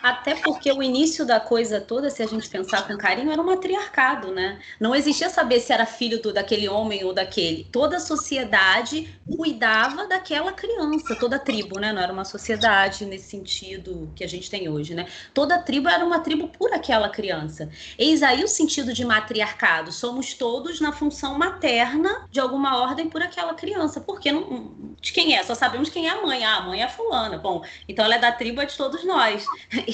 até porque o início da coisa toda, se a gente pensar com carinho, era um matriarcado, né? Não existia saber se era filho do, daquele homem ou daquele. Toda a sociedade cuidava daquela criança, toda a tribo, né? Não era uma sociedade nesse sentido que a gente tem hoje, né? Toda a tribo era uma tribo por aquela criança. Eis aí o sentido de matriarcado. Somos todos na função materna de alguma ordem por aquela criança. Porque não, de quem é? Só sabemos quem é a mãe. Ah, a mãe é fulana. Bom, então ela é da tribo é de todos nós.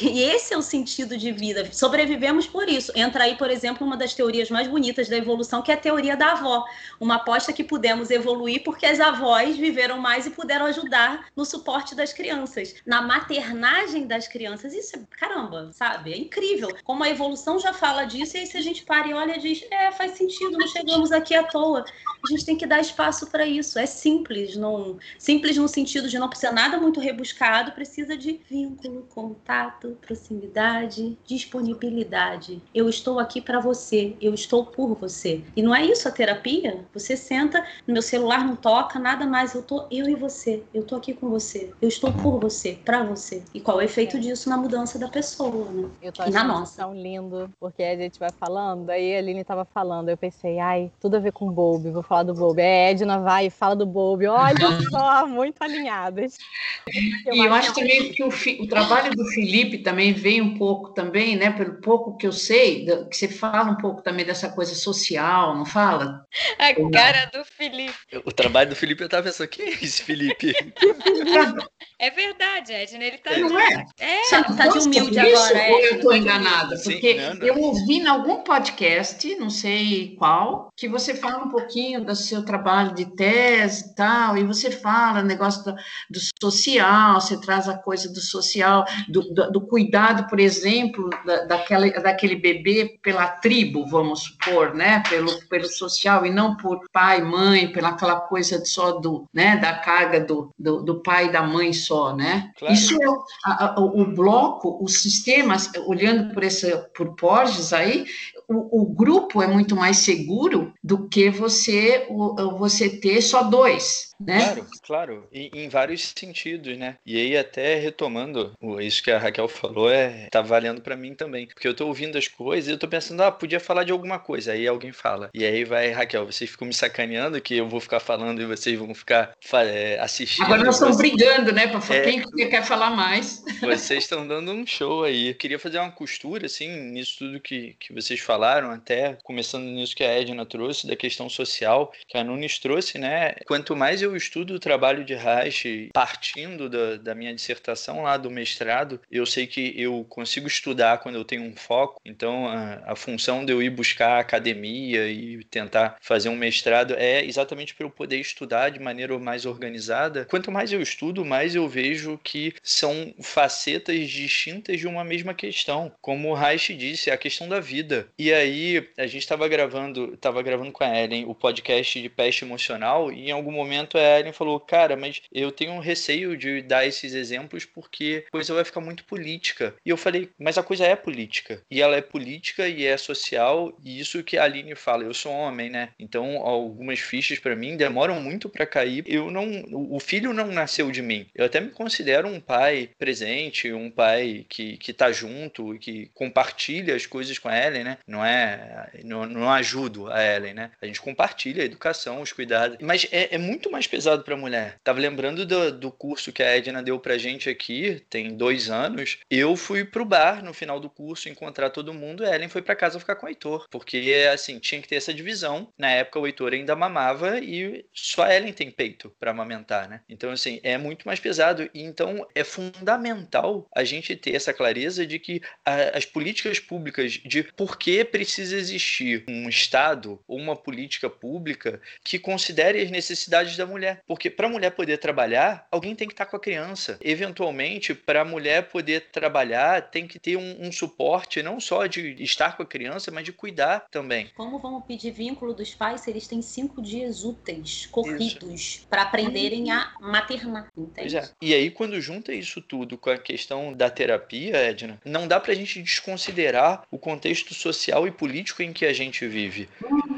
E esse é o sentido de vida. Sobrevivemos por isso. Entra aí, por exemplo, uma das teorias mais bonitas da evolução, que é a teoria da avó. Uma aposta que pudemos evoluir porque as avós viveram mais e puderam ajudar no suporte das crianças, na maternagem das crianças. Isso é caramba, sabe? É incrível. Como a evolução já fala disso, e aí se a gente para e olha diz: é, faz sentido, não chegamos aqui à toa. A gente tem que dar espaço para isso. É simples, não simples no sentido de não precisa nada muito rebuscado, precisa de vínculo, contato contato, proximidade, disponibilidade. Eu estou aqui para você, eu estou por você. E não é isso a terapia? Você senta, meu celular não toca, nada mais, eu tô eu e você. Eu tô aqui com você. Eu estou por você, para você. E qual é o efeito é. disso na mudança da pessoa, né? Eu tô e na nossa. tão lindo, porque a gente vai falando, aí a Aline tava falando, eu pensei, ai, tudo a ver com o Bob, vou falar do Bob. É, Edna vai e fala do Bob. Olha [LAUGHS] só, muito alinhadas. Eu e eu acho também que o, o trabalho do Felipe Também vem um pouco também, né, pelo pouco que eu sei, que você fala um pouco também dessa coisa social, não fala? A cara do Felipe. O trabalho do Felipe, eu tava pensando, quem é esse Felipe? [LAUGHS] é verdade, Edna, ele tá... Não é? É, Sabe, tá de humilde isso, agora. Ou eu tô enganada? Porque Sim, eu ouvi em algum podcast, não sei qual, que você fala um pouquinho do seu trabalho de tese e tal, e você fala negócio do, do social, você traz a coisa do social, do, do, do cuidado, por exemplo, da, daquela, daquele bebê pela tribo, vamos supor, né, pelo, pelo social, e não por pai, mãe, pela aquela coisa só do, né, da carga do, do, do pai e da mãe só, né? Claro. Isso é a, a, o bloco, os sistemas, olhando por esse, por Porges aí, o, o, grupo é muito mais seguro do que você o, você ter só dois, né? Claro, claro, e, em vários sentidos, né? E aí até retomando isso que a Raquel falou é tá valendo para mim também, porque eu tô ouvindo as coisas e eu tô pensando, ah, podia falar de alguma coisa, aí alguém fala. E aí vai, Raquel, vocês ficam me sacaneando que eu vou ficar falando e vocês vão ficar é, assistindo. Agora nós estamos brigando, né, para é, quem quer falar mais. Vocês estão dando um show aí. Eu queria fazer uma costura assim nisso tudo que que vocês falaram falaram, até começando nisso que a Edna trouxe, da questão social, que a Nunes trouxe, né? Quanto mais eu estudo o trabalho de Reich, partindo da, da minha dissertação lá do mestrado, eu sei que eu consigo estudar quando eu tenho um foco. Então, a, a função de eu ir buscar academia e tentar fazer um mestrado é exatamente para eu poder estudar de maneira mais organizada. Quanto mais eu estudo, mais eu vejo que são facetas distintas de uma mesma questão. Como o Reich disse, é a questão da vida. E aí, a gente estava gravando, estava gravando com a Ellen o podcast de peste emocional e em algum momento a Ellen falou: "Cara, mas eu tenho um receio de dar esses exemplos porque a coisa vai ficar muito política". E eu falei: "Mas a coisa é política. E ela é política e é social, e isso que a Aline fala, eu sou homem, né? Então, algumas fichas para mim demoram muito para cair. Eu não o filho não nasceu de mim. Eu até me considero um pai presente, um pai que que tá junto e que compartilha as coisas com a Ellen, né? Não é não, não ajudo a Ellen, né? A gente compartilha a educação, os cuidados, mas é, é muito mais pesado para a mulher. Tava lembrando do, do curso que a Edna deu pra gente aqui, tem dois anos. Eu fui pro bar no final do curso encontrar todo mundo, a Ellen foi para casa ficar com o Heitor, porque assim, tinha que ter essa divisão. Na época o Heitor ainda mamava e só a Ellen tem peito para amamentar, né? Então assim, é muito mais pesado então é fundamental a gente ter essa clareza de que a, as políticas públicas de por que precisa existir um Estado ou uma política pública que considere as necessidades da mulher. Porque para a mulher poder trabalhar, alguém tem que estar com a criança. Eventualmente, para a mulher poder trabalhar, tem que ter um, um, suporte não só de estar com a criança, mas de cuidar também. Como vamos pedir vínculo dos pais se eles têm cinco dias úteis, corridos, para aprenderem a maternar? Entende? É. E aí, quando junta isso tudo com a questão da terapia, Edna, não dá para a gente desconsiderar o contexto social e político em que a gente vive. Uhum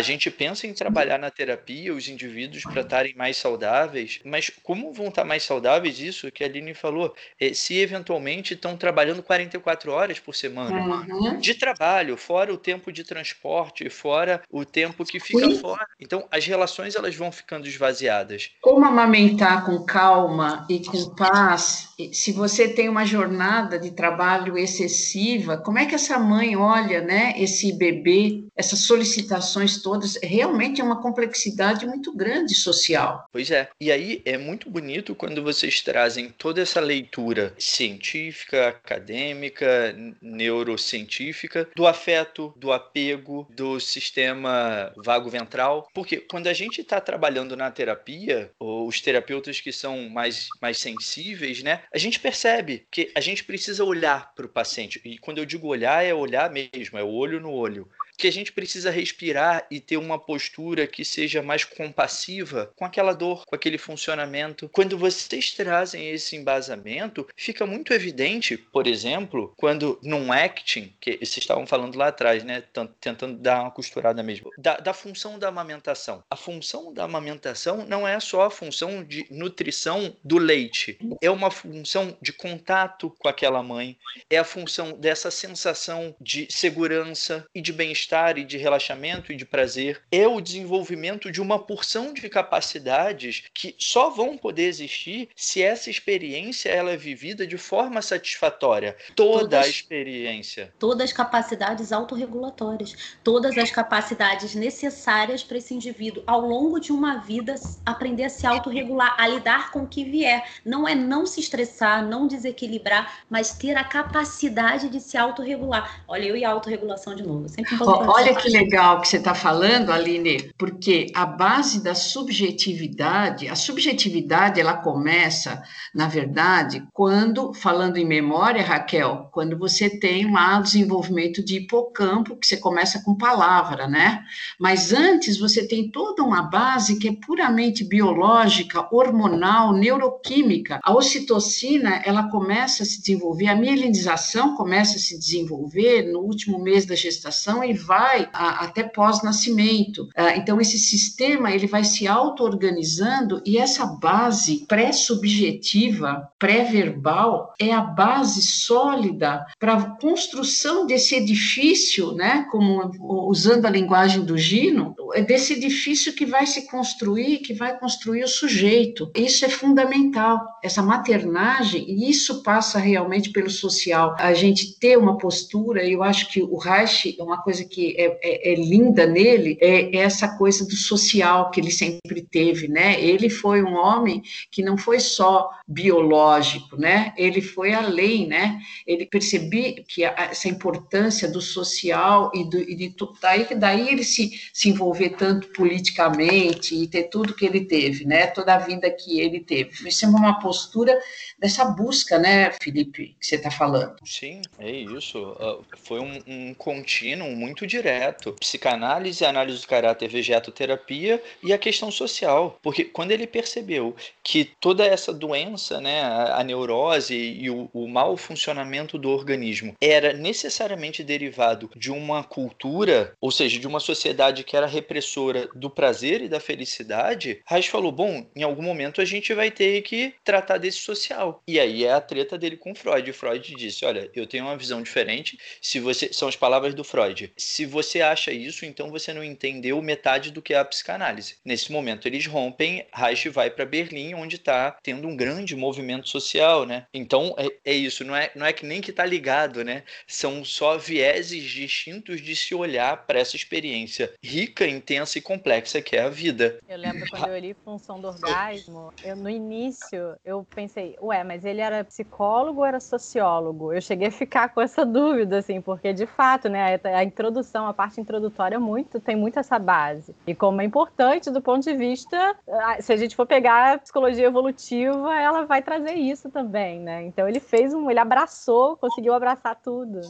a gente pensa em trabalhar na terapia os indivíduos para estarem mais saudáveis, mas como vão estar mais saudáveis? Isso que a Aline falou, é, se eventualmente estão trabalhando 44 horas por semana uhum. de trabalho, fora o tempo de transporte, fora o tempo que fica fora. Então, as relações elas vão ficando esvaziadas. Como amamentar com calma e com paz? Se você tem uma jornada de trabalho excessiva, como é que essa mãe olha, né, esse bebê, essas solicitações todas, realmente é uma complexidade muito grande social. Pois é. E aí é muito bonito quando vocês trazem toda essa leitura científica, acadêmica, neurocientífica, do afeto, do apego, do sistema vago-ventral. Porque quando a gente está trabalhando na terapia, os terapeutas que são mais, mais sensíveis, né, a gente percebe que a gente precisa olhar para o paciente. E quando eu digo olhar, é olhar mesmo, é o olho no olho que a gente precisa respirar e ter uma postura que seja mais compassiva com aquela dor, com aquele funcionamento. Quando vocês trazem esse embasamento, fica muito evidente, por exemplo, quando num acting, que vocês estavam falando lá atrás, né, tentando dar uma costurada mesmo, da, da função da amamentação. A função da amamentação não é só a função de nutrição do leite, é uma função de contato com aquela mãe, é a função dessa sensação de segurança e de bem-estar bem-estar e de relaxamento e de prazer, é o desenvolvimento de uma porção de capacidades que só vão poder existir se essa experiência ela é vivida de forma satisfatória. Toda todas, a experiência. Todas as capacidades autorregulatórias, todas as capacidades necessárias para esse indivíduo ao longo de uma vida aprender a se autorregular, a lidar com o que vier. Não é não se estressar, não desequilibrar, mas ter a capacidade de se autorregular. Olha, eu e a autorregulação de novo. Sempre oh, Olha que legal que você está falando, Aline, porque a base da subjetividade, a subjetividade ela começa, na verdade, quando, falando em memória, Raquel, quando você tem um desenvolvimento de hipocampo, que você começa com palavra, né? Mas antes você tem toda uma base que é puramente biológica, hormonal, neuroquímica. A ocitocina, ela começa a se desenvolver, a mielinização começa a se desenvolver no último mês da gestação e vai a, até pós-nascimento. Uh, então, esse sistema ele vai se auto-organizando e essa base pré-subjetiva, pré-verbal, é a base sólida para a construção desse edifício, né? Como usando a linguagem do Gino, desse edifício que vai se construir, que vai construir o sujeito. Isso é fundamental, essa maternagem, e isso passa realmente pelo social. A gente ter uma postura, eu acho que o Reich, uma coisa que é, é, é linda nele, é essa coisa do social que ele sempre teve, né? Ele foi um homem que não foi só biológico, né? Ele foi além, né? Ele percebia que essa importância do social e, do, e de daí daí ele se, se envolver tanto politicamente e ter tudo que ele teve, né? Toda a vida que ele teve. Isso é uma postura dessa busca, né, Felipe, que você está falando. Sim, é isso. Uh, foi um, um contínuo muito direto. Psicanálise, análise do caráter, vegetoterapia e a questão social. Porque quando ele percebeu que toda essa doença, né, a, a neurose e o, o mau funcionamento do organismo era necessariamente derivado de uma cultura, ou seja, de uma sociedade que era repressora do prazer e da felicidade, Reich falou: bom, em algum momento a gente vai ter que tratar desse social e aí é a treta dele com Freud. Freud disse: Olha, eu tenho uma visão diferente. Se você São as palavras do Freud. Se você acha isso, então você não entendeu metade do que é a psicanálise. Nesse momento eles rompem, Reich vai para Berlim, onde está tendo um grande movimento social, né? Então é, é, isso, não é, não é que nem que tá ligado, né? São só vieses distintos de se olhar para essa experiência rica, intensa e complexa que é a vida. Eu lembro quando eu li Função do Orgasmo, eu, no início eu pensei, ué, mas ele era psicólogo ou era sociólogo? Eu cheguei a ficar com essa dúvida, assim, porque de fato, né, a introdução, a parte introdutória muito, tem muito essa base. E como é importante do ponto de vista, se a gente for pegar a psicologia evolutiva, ela vai trazer isso também, né? Então ele fez um, ele abraçou, conseguiu abraçar tudo.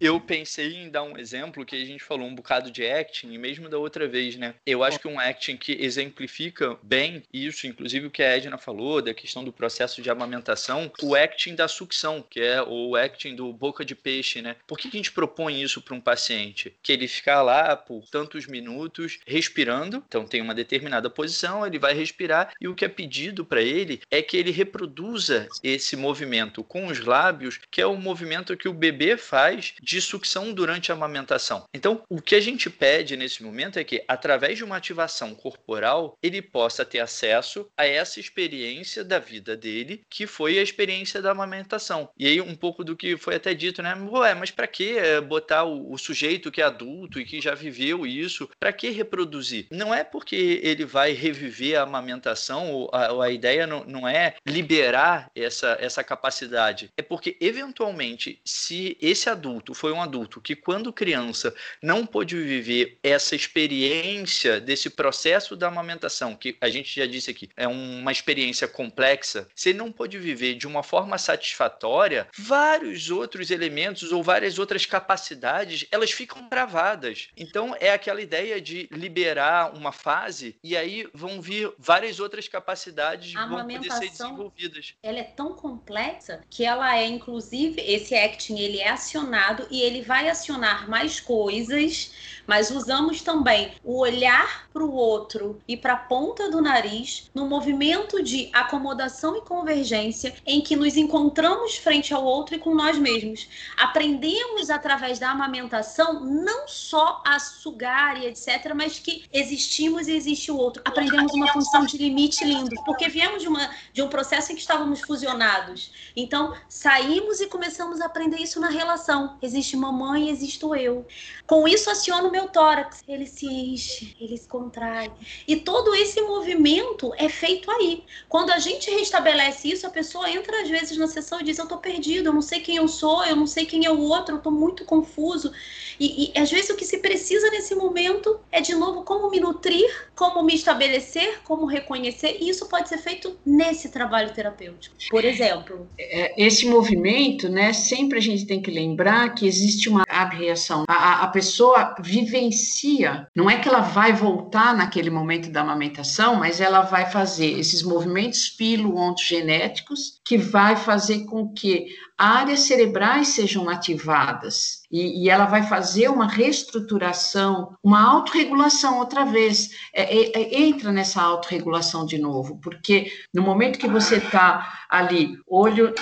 Eu pensei em dar um exemplo que a gente falou um bocado de acting, e mesmo da outra vez, né? Eu acho que um acting que exemplifica bem isso, inclusive o que a Edna falou, da questão do processo de amamentação o acting da sucção, que é o acting do boca de peixe, né? Por que a gente propõe isso para um paciente? Que ele ficar lá por tantos minutos respirando, então tem uma determinada posição, ele vai respirar e o que é pedido para ele é que ele reproduza esse movimento com os lábios, que é o movimento que o bebê faz de sucção durante a amamentação. Então, o que a gente pede nesse momento é que, através de uma ativação corporal, ele possa ter acesso a essa experiência da vida dele que foi a experiência da amamentação. E aí um pouco do que foi até dito, né? Ué, mas para que eh, botar o, o, sujeito que é adulto e que já viveu isso? Para que reproduzir? Não é porque ele vai reviver a amamentação, ou a, ou a ideia não, não é liberar essa, essa capacidade. É porque, eventualmente, se esse adulto foi um adulto que, quando criança, não pôde viver essa experiência desse processo da amamentação, que a gente já disse aqui, é uma experiência complexa, se ele não pôde viver de uma forma satisfatória, vários outros elementos ou várias outras capacidades, elas ficam travadas. Então é aquela ideia de liberar uma fase e aí vão vir várias outras capacidades a vão poder ser desenvolvidas. Ela é tão complexa que ela é inclusive esse acting ele é acionado e ele vai acionar mais coisas mas usamos também o olhar para o outro e para a ponta do nariz no movimento de acomodação e convergência em que nos encontramos frente ao outro e com nós mesmos. Aprendemos através da amamentação não só a sugar e etc, mas que existimos e existe o outro. Aprendemos uma função de limite lindo, porque viemos de, uma, de um processo em que estávamos fusionados. Então, saímos e começamos a aprender isso na relação. Existe mamãe, existo eu. Com isso, aciono meu tórax, ele se enche, ele se contrai. E todo esse movimento é feito aí. Quando a gente restabelece isso, a pessoa entra às vezes na sessão e diz: Eu tô perdido, eu não sei quem eu sou, eu não sei quem é o outro, eu tô muito confuso. E, e às vezes o que se precisa nesse momento é, de novo, como me nutrir, como me estabelecer, como reconhecer. E isso pode ser feito nesse trabalho terapêutico. Por exemplo. É, esse movimento, né? Sempre a gente tem que lembrar que existe uma abreação. A, a pessoa vivencia, não é que ela vai voltar naquele momento da amamentação, mas ela vai fazer esses movimentos filo-ontogenéticos que vai fazer com que áreas cerebrais sejam ativadas. E, e, ela vai fazer uma reestruturação, uma autorregulação outra vez. É, é, é, entra nessa autorregulação de novo, porque no momento que você está ali, olho.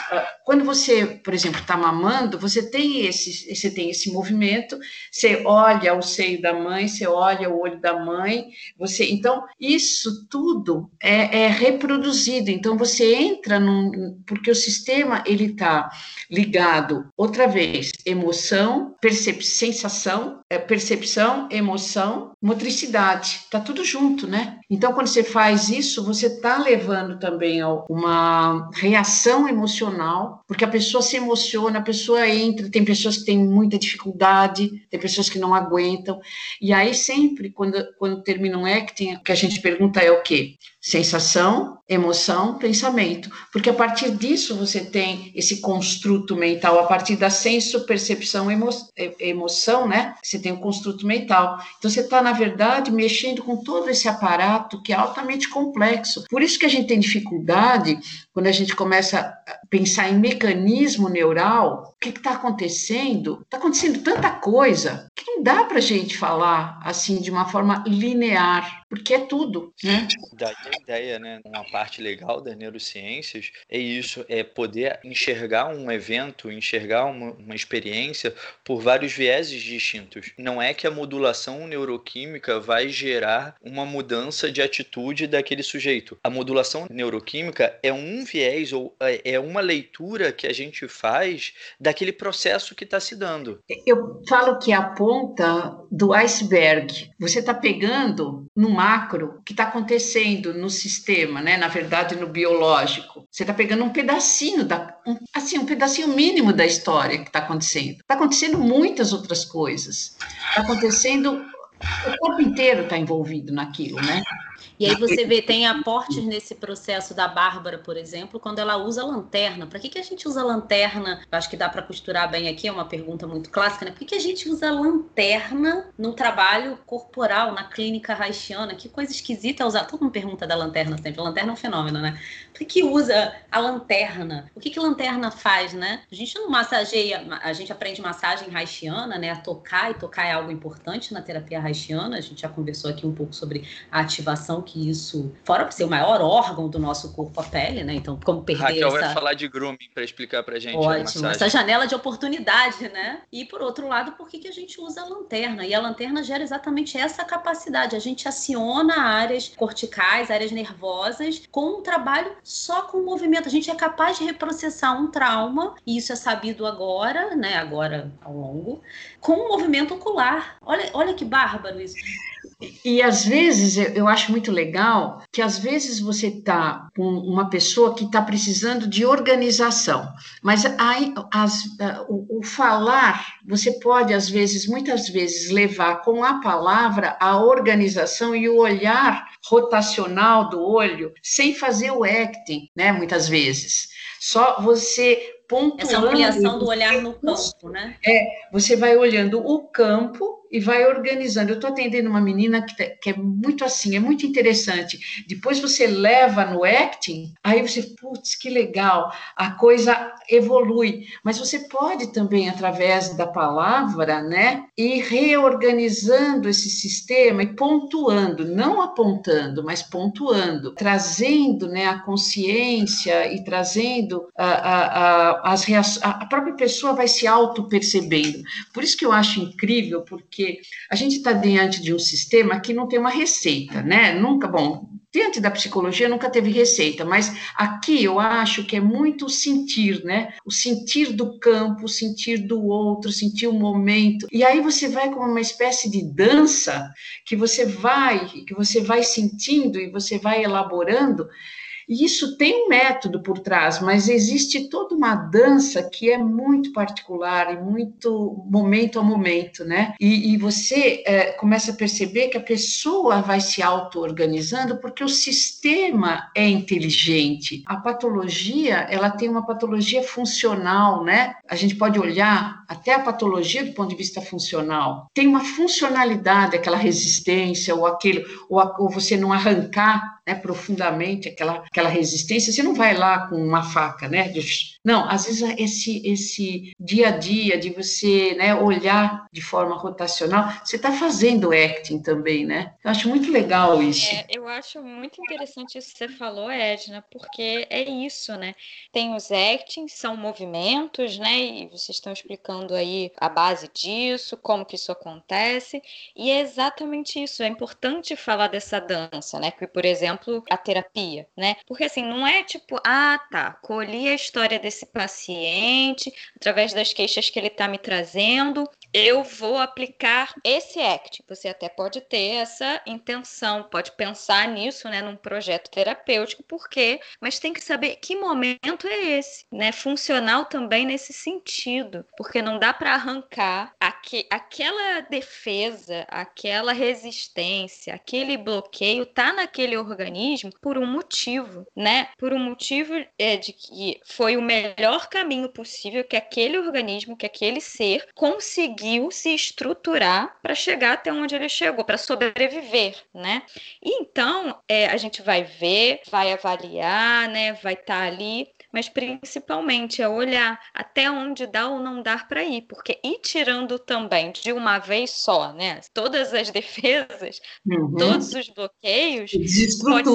Quando você, por exemplo, está mamando, você tem esse, você tem esse movimento, você olha o seio da mãe, você olha o olho da mãe, você. Então, isso tudo é, é reproduzido. Então, você entra num. Porque o sistema ele está ligado, outra vez, emoção, percep sensação, é, percepção, emoção, motricidade, tá tudo junto, né? Então, quando você faz isso, você está levando também a uma reação emocional, porque a pessoa se emociona, a pessoa entra, tem pessoas que têm muita dificuldade, tem pessoas que não aguentam, e aí sempre, quando, quando termina um acting, o que a gente pergunta é o quê? Sensação, emoção, pensamento, porque a partir disso você tem esse construto mental, a partir da senso, percepção, emo, emoção, né? Você tem o construto mental. Então você está, na verdade, mexendo com todo esse aparato que é altamente complexo. Por isso que a gente tem dificuldade quando a gente começa a pensar em mecanismo neural, o que está acontecendo? Está acontecendo tanta coisa que não dá para a gente falar assim de uma forma linear, porque é tudo. Né? Daí a ideia, né? Uma parte legal das neurociências é isso, é poder enxergar um evento, enxergar uma, uma experiência por vários vieses distintos. Não é que a modulação neuroquímica vai gerar uma mudança de atitude daquele sujeito. A modulação neuroquímica é um viés ou é, é uma leitura que a gente faz daquele processo que está se dando. Eu falo que é a ponta do iceberg. Você está pegando no macro o que está acontecendo no sistema, né? Na verdade, no biológico. Você está pegando um pedacinho da, um, assim, um pedacinho mínimo da história que está acontecendo. Está acontecendo muitas outras coisas. Está acontecendo o corpo inteiro está envolvido naquilo, né? E aí você vê, tem aportes nesse processo da Bárbara, por exemplo, quando ela usa lanterna. Para que, que a gente usa lanterna? Acho que dá para costurar bem aqui, é uma pergunta muito clássica, né? Por que, que a gente usa lanterna no trabalho corporal, na clínica haitiana? Que coisa esquisita usar. Todo mundo pergunta da lanterna sempre. A lanterna é um fenômeno, né? Por que, que usa a lanterna? O que, que lanterna faz, né? A gente não massageia, a gente aprende massagem haitiana, né? A tocar, e tocar é algo importante na terapia haitiana. A gente já conversou aqui um pouco sobre a ativação que isso, fora ser o maior órgão do nosso corpo, a pele, né? Então, como perder Raquel essa... vai falar de grooming para explicar pra gente. Ótimo, essa janela de oportunidade, né? E por outro lado, por que, que a gente usa a lanterna? E a lanterna gera exatamente essa capacidade. A gente aciona áreas corticais, áreas nervosas, com um trabalho só com o movimento. A gente é capaz de reprocessar um trauma, e isso é sabido agora, né? Agora ao longo, com um movimento ocular. Olha, olha que bárbaro isso. E, e às vezes eu, eu acho muito legal que às vezes você está com uma pessoa que está precisando de organização, mas aí as, o, o falar você pode às vezes, muitas vezes, levar com a palavra a organização e o olhar rotacional do olho sem fazer o acting, né? Muitas vezes. Só você pontuando. Essa ampliação do olhar no campo, né? É, você vai olhando o campo e vai organizando. Eu estou atendendo uma menina que, tá, que, é muito assim, é muito interessante. Depois você leva no acting, aí você, putz, que legal, a coisa evolui. Mas você pode também, através da palavra, né, ir reorganizando esse sistema e pontuando, não apontando, mas pontuando, trazendo né, a consciência e trazendo a, a, a, as reações. A própria pessoa vai se auto-percebendo. Por isso que eu acho incrível, porque porque a gente está diante de um sistema que não tem uma receita, né? Nunca, bom, diante da psicologia nunca teve receita, mas aqui eu acho que é muito sentir, né? O sentir do campo, o sentir do outro, sentir o momento. E aí você vai como uma espécie de dança que você vai, que você vai sentindo e você vai elaborando e isso tem um método por trás, mas existe toda uma dança que é muito particular e muito momento a momento, né? E, e você é, começa a perceber que a pessoa vai se auto-organizando porque o sistema é inteligente. A patologia, ela tem uma patologia funcional, né? A gente pode olhar até a patologia do ponto de vista funcional. Tem uma funcionalidade, aquela resistência ou aquilo, ou, a, ou você não arrancar né, profundamente aquela aquela resistência, você não vai lá com uma faca, né? Não, às vezes esse, esse dia a dia de você né, olhar de forma rotacional, você está fazendo acting também, né? Eu acho muito legal isso. É, eu acho muito interessante isso que você falou, Edna, porque é isso, né? Tem os actings, são movimentos, né? E vocês estão explicando aí a base disso, como que isso acontece, e é exatamente isso. É importante falar dessa dança, né? Que, por exemplo, a terapia, né? Porque assim, não é tipo, ah, tá, colhi a história desse paciente através das queixas que ele está me trazendo, eu vou aplicar esse ACT. Você até pode ter essa intenção, pode pensar nisso, né, num projeto terapêutico, porque, mas tem que saber que momento é esse, né? Funcional também nesse sentido, porque não dá para arrancar aqu aquela defesa, aquela resistência, aquele bloqueio tá naquele organismo por um motivo, né? Por um motivo é, de que foi o melhor caminho possível que aquele organismo, que aquele ser conseguiu conseguiu se estruturar para chegar até onde ele chegou, para sobreviver, né? E então é, a gente vai ver, vai avaliar, né? Vai estar tá ali mas principalmente é olhar até onde dá ou não dar para ir, porque ir tirando também de uma vez só, né? Todas as defesas, uhum. todos os bloqueios, pode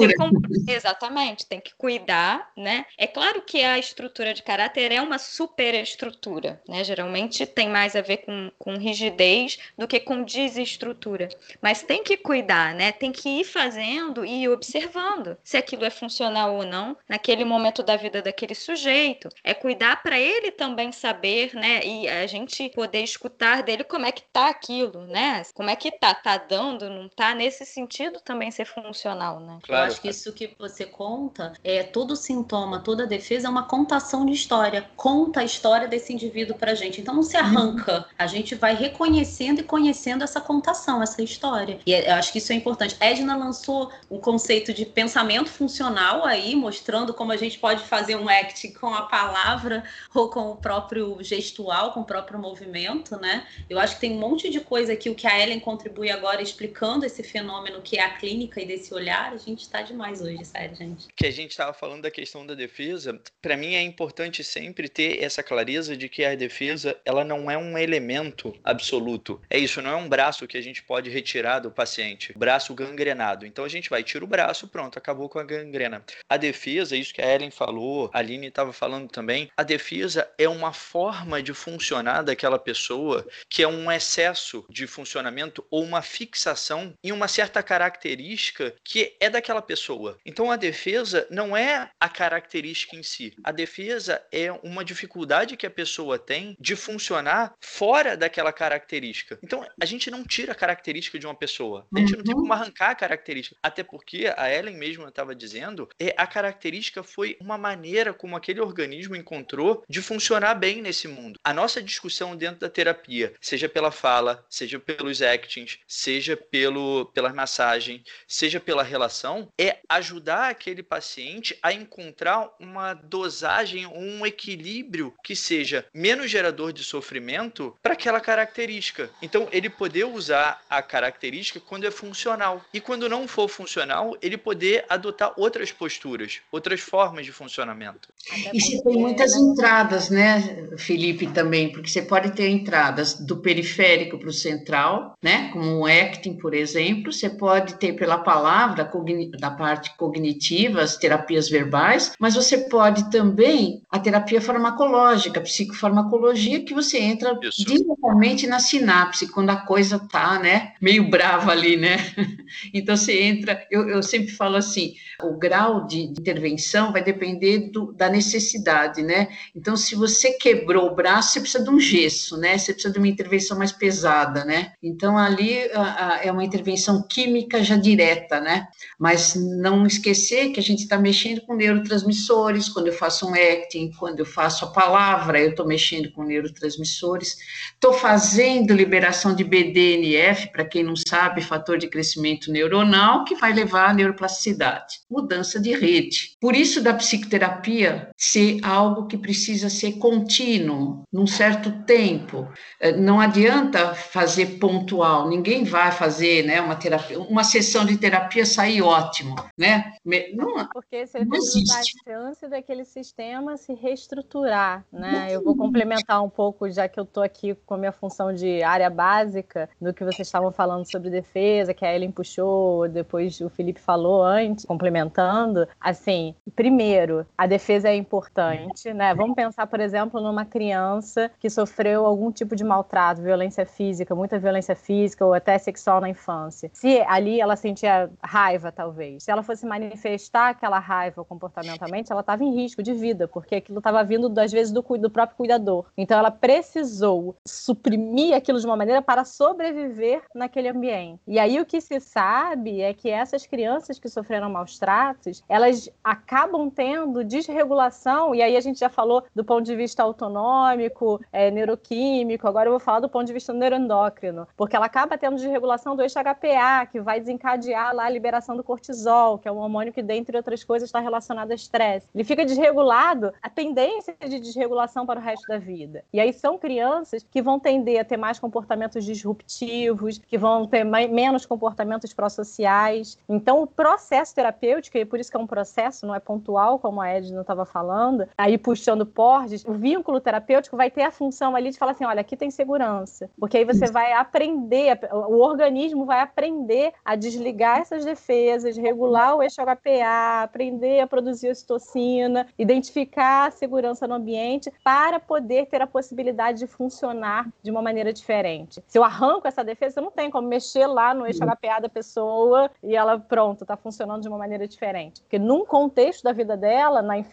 ser exatamente, tem que cuidar, né? É claro que a estrutura de caráter é uma superestrutura, né? Geralmente tem mais a ver com, com rigidez do que com desestrutura, mas tem que cuidar, né? Tem que ir fazendo e ir observando se aquilo é funcional ou não naquele momento da vida daquele aquele sujeito. É cuidar para ele também saber, né? E a gente poder escutar dele como é que tá aquilo, né? Como é que tá? Tá dando, não tá? Nesse sentido também ser funcional, né? Claro. Eu acho que isso que você conta é todo sintoma, toda defesa é uma contação de história. Conta a história desse indivíduo pra gente. Então não se uhum. arranca. A gente vai reconhecendo e conhecendo essa contação, essa história. E é, eu acho que isso é importante. Edna lançou um conceito de pensamento funcional aí, mostrando como a gente pode fazer um com a palavra ou com o próprio gestual, com o próprio movimento, né? Eu acho que tem um monte de coisa aqui, o que a Ellen contribui agora explicando esse fenômeno que é a clínica e desse olhar, a gente está demais hoje, sério, gente. Que a gente estava falando da questão da defesa, para mim é importante sempre ter essa clareza de que a defesa, ela não é um elemento absoluto. É isso, não é um braço que a gente pode retirar do paciente, braço gangrenado. Então a gente vai tirar o braço, pronto, acabou com a gangrena. A defesa, isso que a Ellen falou, a Aline estava falando também, a defesa é uma forma de funcionar daquela pessoa que é um excesso de funcionamento ou uma fixação em uma certa característica que é daquela pessoa. Então a defesa não é a característica em si. A defesa é uma dificuldade que a pessoa tem de funcionar fora daquela característica. Então a gente não tira a característica de uma pessoa. A gente não tem uhum. como arrancar a característica. Até porque a Ellen mesmo estava dizendo, é, a característica foi uma maneira como aquele organismo encontrou de funcionar bem nesse mundo. A nossa discussão dentro da terapia, seja pela fala, seja pelos actings, seja pelo, pela massagem, seja pela relação, é ajudar aquele paciente a encontrar uma dosagem, um equilíbrio que seja menos gerador de sofrimento para aquela característica. Então, ele poder usar a característica quando é funcional. E quando não for funcional, ele poder adotar outras posturas, outras formas de funcionamento. E você tem muitas entradas, né, Felipe, também, porque você pode ter entradas do periférico para o central, né, como o acting, por exemplo, você pode ter pela palavra, da parte cognitiva, as terapias verbais, mas você pode também a terapia farmacológica, a psicofarmacologia, que você entra Isso. diretamente na sinapse, quando a coisa tá, né, meio brava ali, né, [LAUGHS] então você entra, eu, eu sempre falo assim, o grau de intervenção vai depender do, da necessidade, né? Então, se você quebrou o braço, você precisa de um gesso, né? Você precisa de uma intervenção mais pesada, né? Então, ali a, a, é uma intervenção química já direta, né? Mas não esquecer que a gente está mexendo com neurotransmissores, quando eu faço um acting, quando eu faço a palavra, eu estou mexendo com neurotransmissores, estou fazendo liberação de BDNF, para quem não sabe, fator de crescimento neuronal, que vai levar à neuroplasticidade, mudança de rede. Por isso, da psicoterapia ser algo que precisa ser contínuo, num certo tempo. É, não adianta fazer pontual, ninguém vai fazer né, uma terapia, uma sessão de terapia sair ótimo, né? Não, Porque você não existe. a chance daquele sistema se reestruturar, né? Eu vou complementar um pouco, já que eu estou aqui com a minha função de área básica, do que vocês estavam falando sobre defesa, que a Ellen puxou, depois o Felipe falou antes, complementando. Assim, primeiro, a defesa é importante, né? Vamos pensar, por exemplo, numa criança que sofreu algum tipo de maltrato, violência física, muita violência física ou até sexual na infância. Se ali ela sentia raiva, talvez, se ela fosse manifestar aquela raiva comportamentalmente, ela estava em risco de vida, porque aquilo estava vindo, às vezes, do, do próprio cuidador. Então, ela precisou suprimir aquilo de uma maneira para sobreviver naquele ambiente. E aí, o que se sabe é que essas crianças que sofreram maus tratos, elas acabam tendo desregulação, e aí a gente já falou do ponto de vista autonômico, é, neuroquímico, agora eu vou falar do ponto de vista neuroendócrino, porque ela acaba tendo desregulação do eixo HPA, que vai desencadear lá a liberação do cortisol, que é um hormônio que, dentre outras coisas, está relacionado ao estresse. Ele fica desregulado, a tendência de desregulação para o resto da vida. E aí são crianças que vão tender a ter mais comportamentos disruptivos, que vão ter mais, menos comportamentos pró-sociais. Então, o processo terapêutico, e por isso que é um processo, não é pontual, como a Edna estava falando, aí puxando portes, o vínculo terapêutico vai ter a função ali de falar assim: olha, aqui tem segurança. Porque aí você vai aprender, o organismo vai aprender a desligar essas defesas, regular o eixo HPA, aprender a produzir ocitocina, identificar a segurança no ambiente para poder ter a possibilidade de funcionar de uma maneira diferente. Se eu arranco essa defesa, eu não tenho como mexer lá no eixo HPA da pessoa e ela, pronto, está funcionando de uma maneira diferente. Porque num contexto da vida dela, na infância,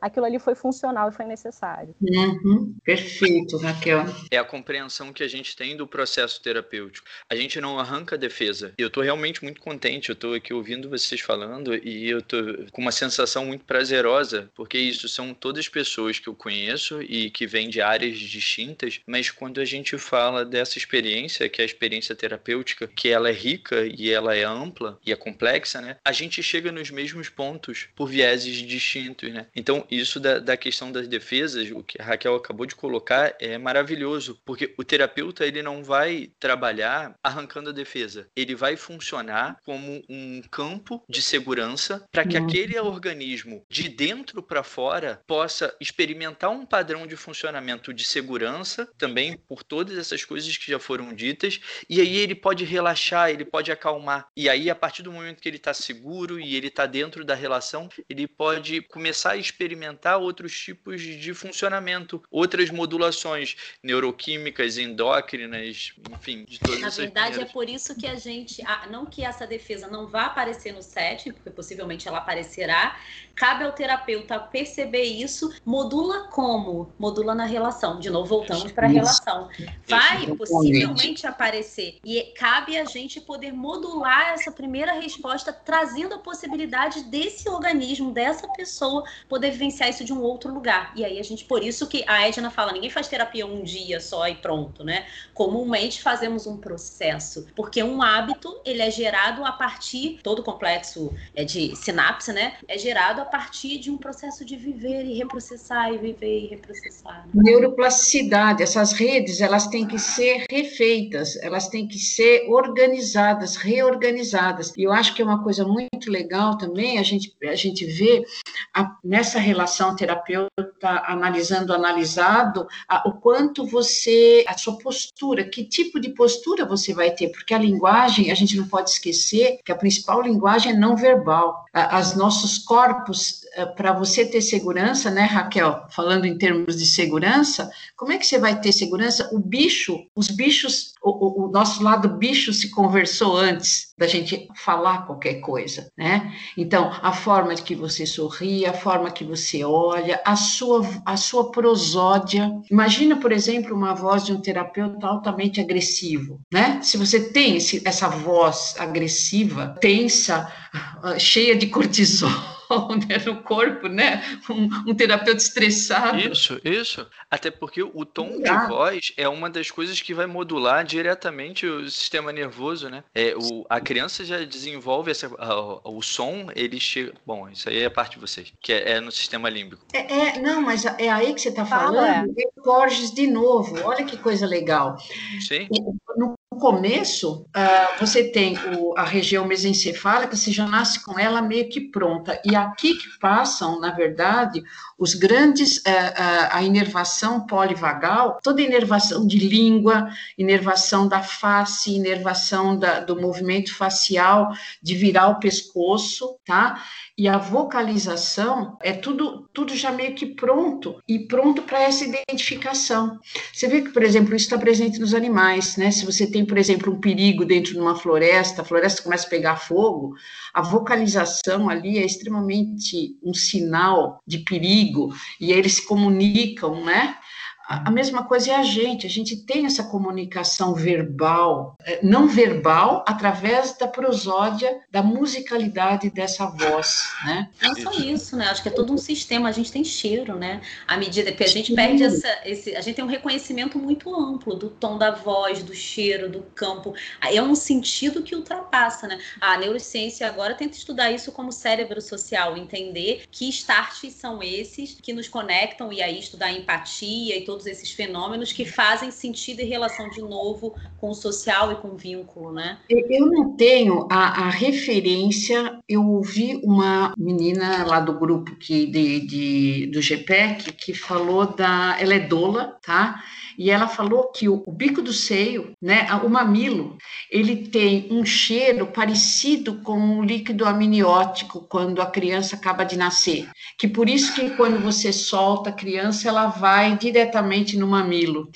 aquilo ali foi funcional e foi necessário. Uhum. Perfeito, Raquel. É a compreensão que a gente tem do processo terapêutico. A gente não arranca a defesa. Eu estou realmente muito contente. Eu estou aqui ouvindo vocês falando e eu estou com uma sensação muito prazerosa, porque isso são todas pessoas que eu conheço e que vêm de áreas distintas, mas quando a gente fala dessa experiência, que é a experiência terapêutica, que ela é rica e ela é ampla e é complexa, né? A gente chega nos mesmos pontos por vieses distintos, né? Então, isso da, da questão das defesas, o que a Raquel acabou de colocar, é maravilhoso, porque o terapeuta ele não vai trabalhar arrancando a defesa, ele vai funcionar como um campo de segurança para que aquele organismo de dentro para fora possa experimentar um padrão de funcionamento de segurança também por todas essas coisas que já foram ditas e aí ele pode relaxar, ele pode acalmar. E aí a partir do momento que ele está seguro e ele está dentro da relação, ele pode começar a experimentar outros tipos de funcionamento, outras modulações neuroquímicas, endócrinas, enfim, de todas Na verdade, é por isso que a gente, não que essa defesa não vá aparecer no set, porque possivelmente ela aparecerá, cabe ao terapeuta perceber isso, modula como? Modula na relação. De novo, voltamos para a relação. Vai possivelmente aparecer. E cabe a gente poder modular essa primeira resposta, trazendo a possibilidade desse organismo, dessa pessoa, poder vivenciar isso de um outro lugar. E aí a gente, por isso que a Edna fala, ninguém faz terapia um dia só e pronto, né? Comumente fazemos um processo, porque um hábito, ele é gerado a partir, todo complexo é de sinapse, né? É gerado a partir de um processo de viver e reprocessar e viver e reprocessar. Né? Neuroplasticidade, essas redes, elas têm que ser refeitas, elas têm que ser organizadas, reorganizadas. E eu acho que é uma coisa muito legal também a gente a gente vê a, nessa relação terapeuta analisando analisado a, o quanto você a sua postura, que tipo de postura você vai ter, porque a linguagem, a gente não pode esquecer que a principal linguagem é não verbal. As nossos corpos para você ter segurança, né, Raquel? Falando em termos de segurança, como é que você vai ter segurança? O bicho, os bichos, o, o, nosso lado bicho se conversou antes da gente falar qualquer coisa, né? Então, a forma de que você sorri, a forma que você olha, a sua, a sua prosódia. Imagina, por exemplo, uma voz de um terapeuta altamente agressivo, né? Se você tem esse, essa voz agressiva, tensa, cheia de cortisol [LAUGHS] né, no corpo, né? Um, um, terapeuta estressado. Isso, isso. Até porque o tom de voz é uma das coisas que vai modular diretamente o sistema nervoso, né? É, o, a criança já desenvolve essa, a, o som, ele chega. Bom, isso aí é parte de vocês, que é, é no sistema límbico. É, é, não, mas é aí que você está falando. Fala. Borges de novo. Olha que coisa legal. Sim. No começo, uh, você tem o, a região mesencefálica, você já nasce com ela meio que pronta. E aqui que passam, na verdade, os grandes, uh, uh, a inervação polivagal, toda inervação de língua, inervação da face, inervação da, do movimento facial, de virar o pescoço, tá? E a vocalização é tudo, tudo já meio que pronto e pronto para essa identificação. Você vê que, por exemplo, isso está presente nos animais, né? Se você tem, por exemplo, um perigo dentro de uma floresta, a floresta começa a pegar fogo, a vocalização ali é extremamente um sinal de perigo e eles se comunicam, né? A mesma coisa é a gente, a gente tem essa comunicação verbal, é, não verbal, através da prosódia, da musicalidade dessa voz, né? Não só isso, né? Acho que é todo um sistema, a gente tem cheiro, né? À medida que a gente Sim. perde essa, esse, a gente tem um reconhecimento muito amplo do tom da voz, do cheiro, do campo, é um sentido que ultrapassa, né? A neurociência agora tenta estudar isso como cérebro social, entender que starts são esses que nos conectam e aí estudar empatia e todo todos esses fenômenos que fazem sentido em relação de novo com o social e com o vínculo, né? Eu não tenho a, a referência. Eu ouvi uma menina lá do grupo que de, de, do GPEC que falou da. Ela é doula, tá? E ela falou que o, o bico do seio, né, o mamilo, ele tem um cheiro parecido com o líquido amniótico quando a criança acaba de nascer. Que por isso que quando você solta a criança, ela vai diretamente no mamilo.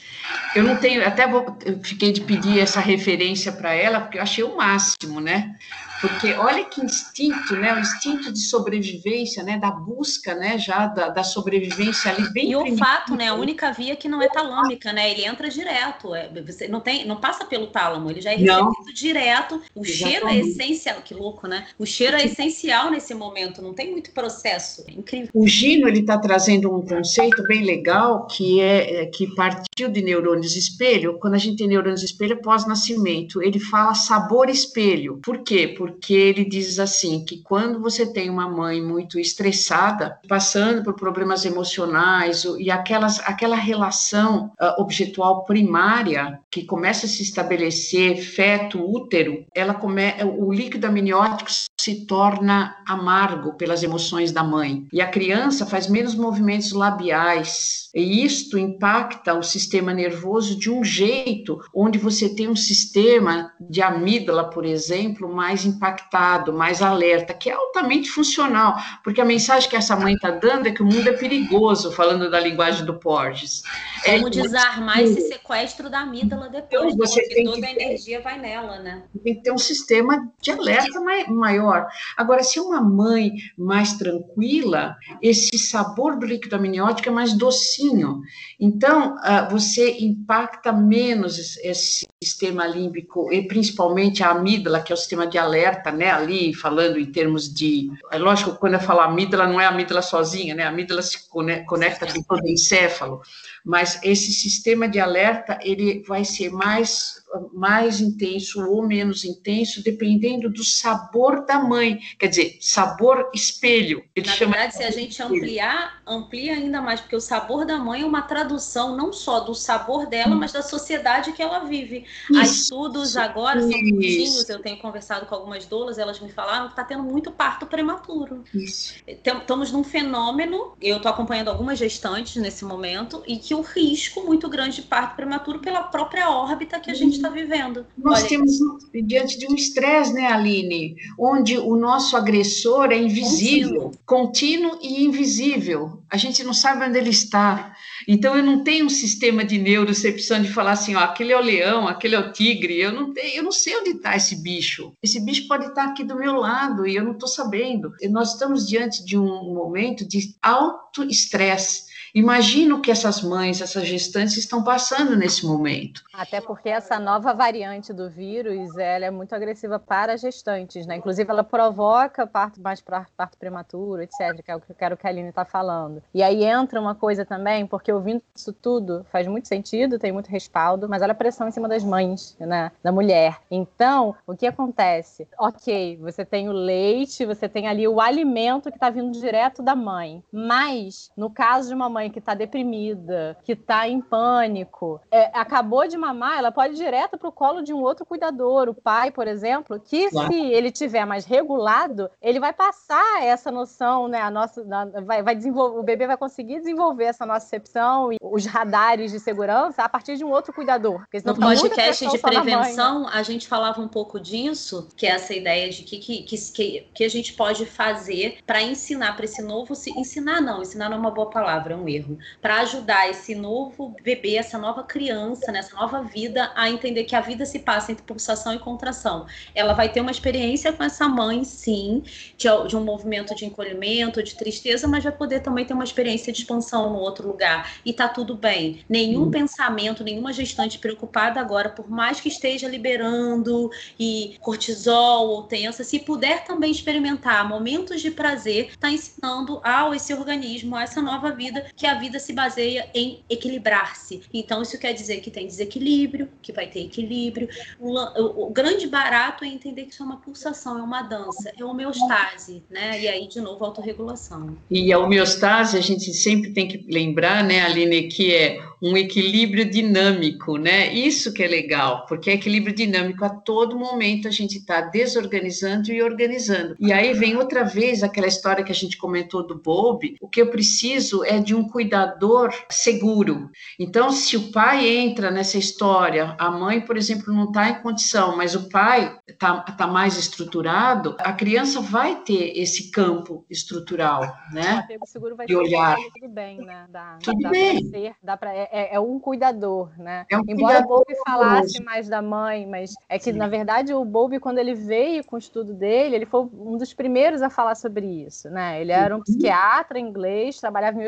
Eu não tenho, até vou, fiquei de pedir essa referência para ela, porque eu achei o máximo, né? Porque olha que instinto, né? O instinto de sobrevivência, né? Da busca, né? Já da, da sobrevivência ali bem. E o fato, né? A única via que não é talâmica, né? Ele entra direto. É, você não tem, não passa pelo tálamo, ele já é recebido não. direto. O Exatamente. cheiro é essencial, que louco, né? O cheiro é essencial nesse momento, não tem muito processo. É incrível. O Gino ele está trazendo um conceito bem legal que é, é que partiu de neurônios espelho. Quando a gente tem neurônios espelho pós-nascimento, ele fala sabor espelho. Por quê? Por porque ele diz assim que quando você tem uma mãe muito estressada, passando por problemas emocionais e aquelas, aquela relação uh, objetual primária que começa a se estabelecer feto útero, ela come, o líquido amniótico se torna amargo pelas emoções da mãe. E a criança faz menos movimentos labiais. E isto impacta o sistema nervoso de um jeito onde você tem um sistema de amígdala, por exemplo, mais impactado, mais alerta, que é altamente funcional, porque a mensagem que essa mãe está dando é que o mundo é perigoso, falando da linguagem do Porges. Como é, desarmar esse sequestro da amígdala depois, então, você porque toda a energia vai nela, né? Tem que ter um sistema de alerta maior. Agora, se uma mãe mais tranquila, esse sabor do líquido amniótico é mais docinho. Então, uh, você impacta menos esse sistema límbico, e principalmente a amígdala, que é o sistema de alerta, né? Ali, falando em termos de. É lógico, quando eu falo amígdala, não é a amígdala sozinha, né? A amígdala se conecta com todo o encéfalo, mas esse sistema de alerta, ele vai ser mais mais intenso ou menos intenso, dependendo do sabor da mãe. Quer dizer, sabor espelho. Ele Na chama verdade, se a gente ampliar, amplia ainda mais, porque o sabor da mãe é uma tradução não só do sabor dela, mas da sociedade que ela vive. Isso. Há estudos agora, são curtinhos, eu tenho conversado com algumas doulas, elas me falaram que está tendo muito parto prematuro. Isso. Estamos num fenômeno, eu estou acompanhando algumas gestantes nesse momento, e que o risco muito grande de parto prematuro pela própria órbita que a gente está vivendo. Nós Olha, temos diante de um estresse, né, Aline? Onde o nosso agressor é invisível, contínuo. contínuo e invisível. A gente não sabe onde ele está. Então eu não tenho um sistema de neurocepção de falar assim, ó, aquele é o leão, aquele é o tigre. Eu não tenho, eu não sei onde está esse bicho. Esse bicho pode estar aqui do meu lado e eu não estou sabendo. E nós estamos diante de um momento de alto estresse Imagina o que essas mães, essas gestantes estão passando nesse momento. Até porque essa nova variante do vírus, ela é muito agressiva para gestantes, né? Inclusive, ela provoca parto mais parto prematuro, etc., que é o que eu quero que a Aline está falando. E aí entra uma coisa também, porque ouvindo isso tudo faz muito sentido, tem muito respaldo, mas olha a pressão em cima das mães, né? Da mulher. Então, o que acontece? Ok, você tem o leite, você tem ali o alimento que está vindo direto da mãe. Mas, no caso de uma mãe que está deprimida, que está em pânico, é, acabou de mamar, ela pode ir direto para o colo de um outro cuidador, o pai, por exemplo, que claro. se ele tiver mais regulado, ele vai passar essa noção, né? A nossa, vai, vai desenvolver, o bebê vai conseguir desenvolver essa noção e os radares de segurança a partir de um outro cuidador. No podcast de prevenção, mãe, né? a gente falava um pouco disso, que é essa ideia de que, que, que, que a gente pode fazer para ensinar para esse novo. Ensinar não, ensinar não é uma boa palavra, é um erro. Para ajudar esse novo bebê, essa nova criança, nessa né, nova vida, a entender que a vida se passa entre pulsação e contração. Ela vai ter uma experiência com essa mãe, sim, de, de um movimento de encolhimento, de tristeza, mas vai poder também ter uma experiência de expansão no outro lugar. E tá tudo bem. Nenhum hum. pensamento, nenhuma gestante preocupada agora, por mais que esteja liberando e cortisol ou tensa, se puder também experimentar momentos de prazer, está ensinando ao esse organismo, a essa nova vida, que a vida se baseia em equilibrar-se. Então, isso quer dizer que tem desequilíbrio, que vai ter equilíbrio. O, o, grande barato é entender que isso é uma pulsação, é uma dança, é homeostase, né? E aí, de novo, autorregulação. E a homeostase, a gente sempre tem que lembrar, né, Aline, que é um equilíbrio dinâmico, né? Isso que é legal, porque é equilíbrio dinâmico a todo momento a gente está desorganizando e organizando. E aí vem outra vez aquela história que a gente comentou do Bob, o que eu preciso é de um cuidador seguro. Então, se o pai entra nessa história, a mãe, por exemplo, não está em condição, mas o pai está tá mais estruturado, a criança vai ter esse campo estrutural, né? O apego seguro vai de olhar. Tudo bem, né? Dá, tudo dá bem. Ser, dá pra, é, é, é, um cuidador, né? É um Embora o Bowlby falasse mais da mãe, mas é que, Sim. na verdade, o Bowlby, quando ele veio com o estudo dele, ele foi um dos primeiros a falar sobre isso, né? Ele era um psiquiatra inglês, trabalhava em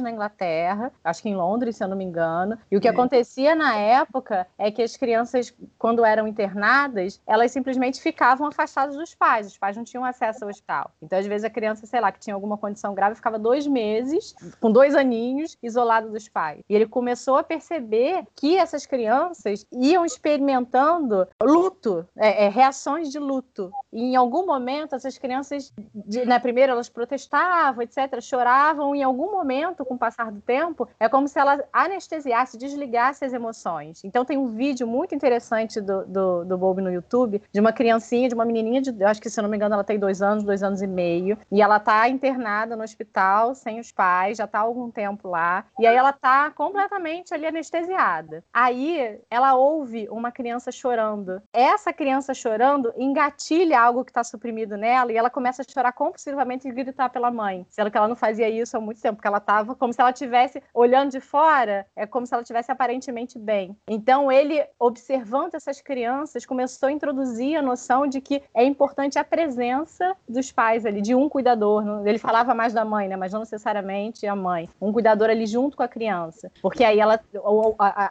na Inglaterra, acho que em Londres, se eu não me engano. E o que é. acontecia na época é que as crianças, quando eram internadas, elas simplesmente ficavam afastadas dos pais. Os pais não tinham acesso ao hospital. Então, às vezes, a criança, sei lá, que tinha alguma condição grave, ficava dois meses, com dois aninhos, isolado dos pais. E ele começou a perceber que essas crianças iam experimentando luto, é, é, reações de luto. E em algum momento, essas crianças, de, né, primeiro elas protestavam, etc., choravam, e em algum momento, com o passar do tempo, é como se ela anestesiasse, desligasse as emoções. Então, tem um vídeo muito interessante do, do, do Bob no YouTube, de uma criancinha, de uma menininha, de, acho que se não me engano, ela tem dois anos, dois anos e meio, e ela tá internada no hospital, sem os pais, já tá há algum tempo lá, e aí ela tá completamente ali anestesiada. Aí ela ouve uma criança chorando. Essa criança chorando engatilha algo que está suprimido nela e ela começa a chorar compulsivamente e gritar pela mãe. Sendo que ela não fazia isso há muito tempo, porque ela como se ela tivesse olhando de fora, é como se ela tivesse aparentemente bem. Então ele, observando essas crianças, começou a introduzir a noção de que é importante a presença dos pais ali, de um cuidador. Ele falava mais da mãe, né? Mas não necessariamente a mãe. Um cuidador ali junto com a criança. Porque aí ela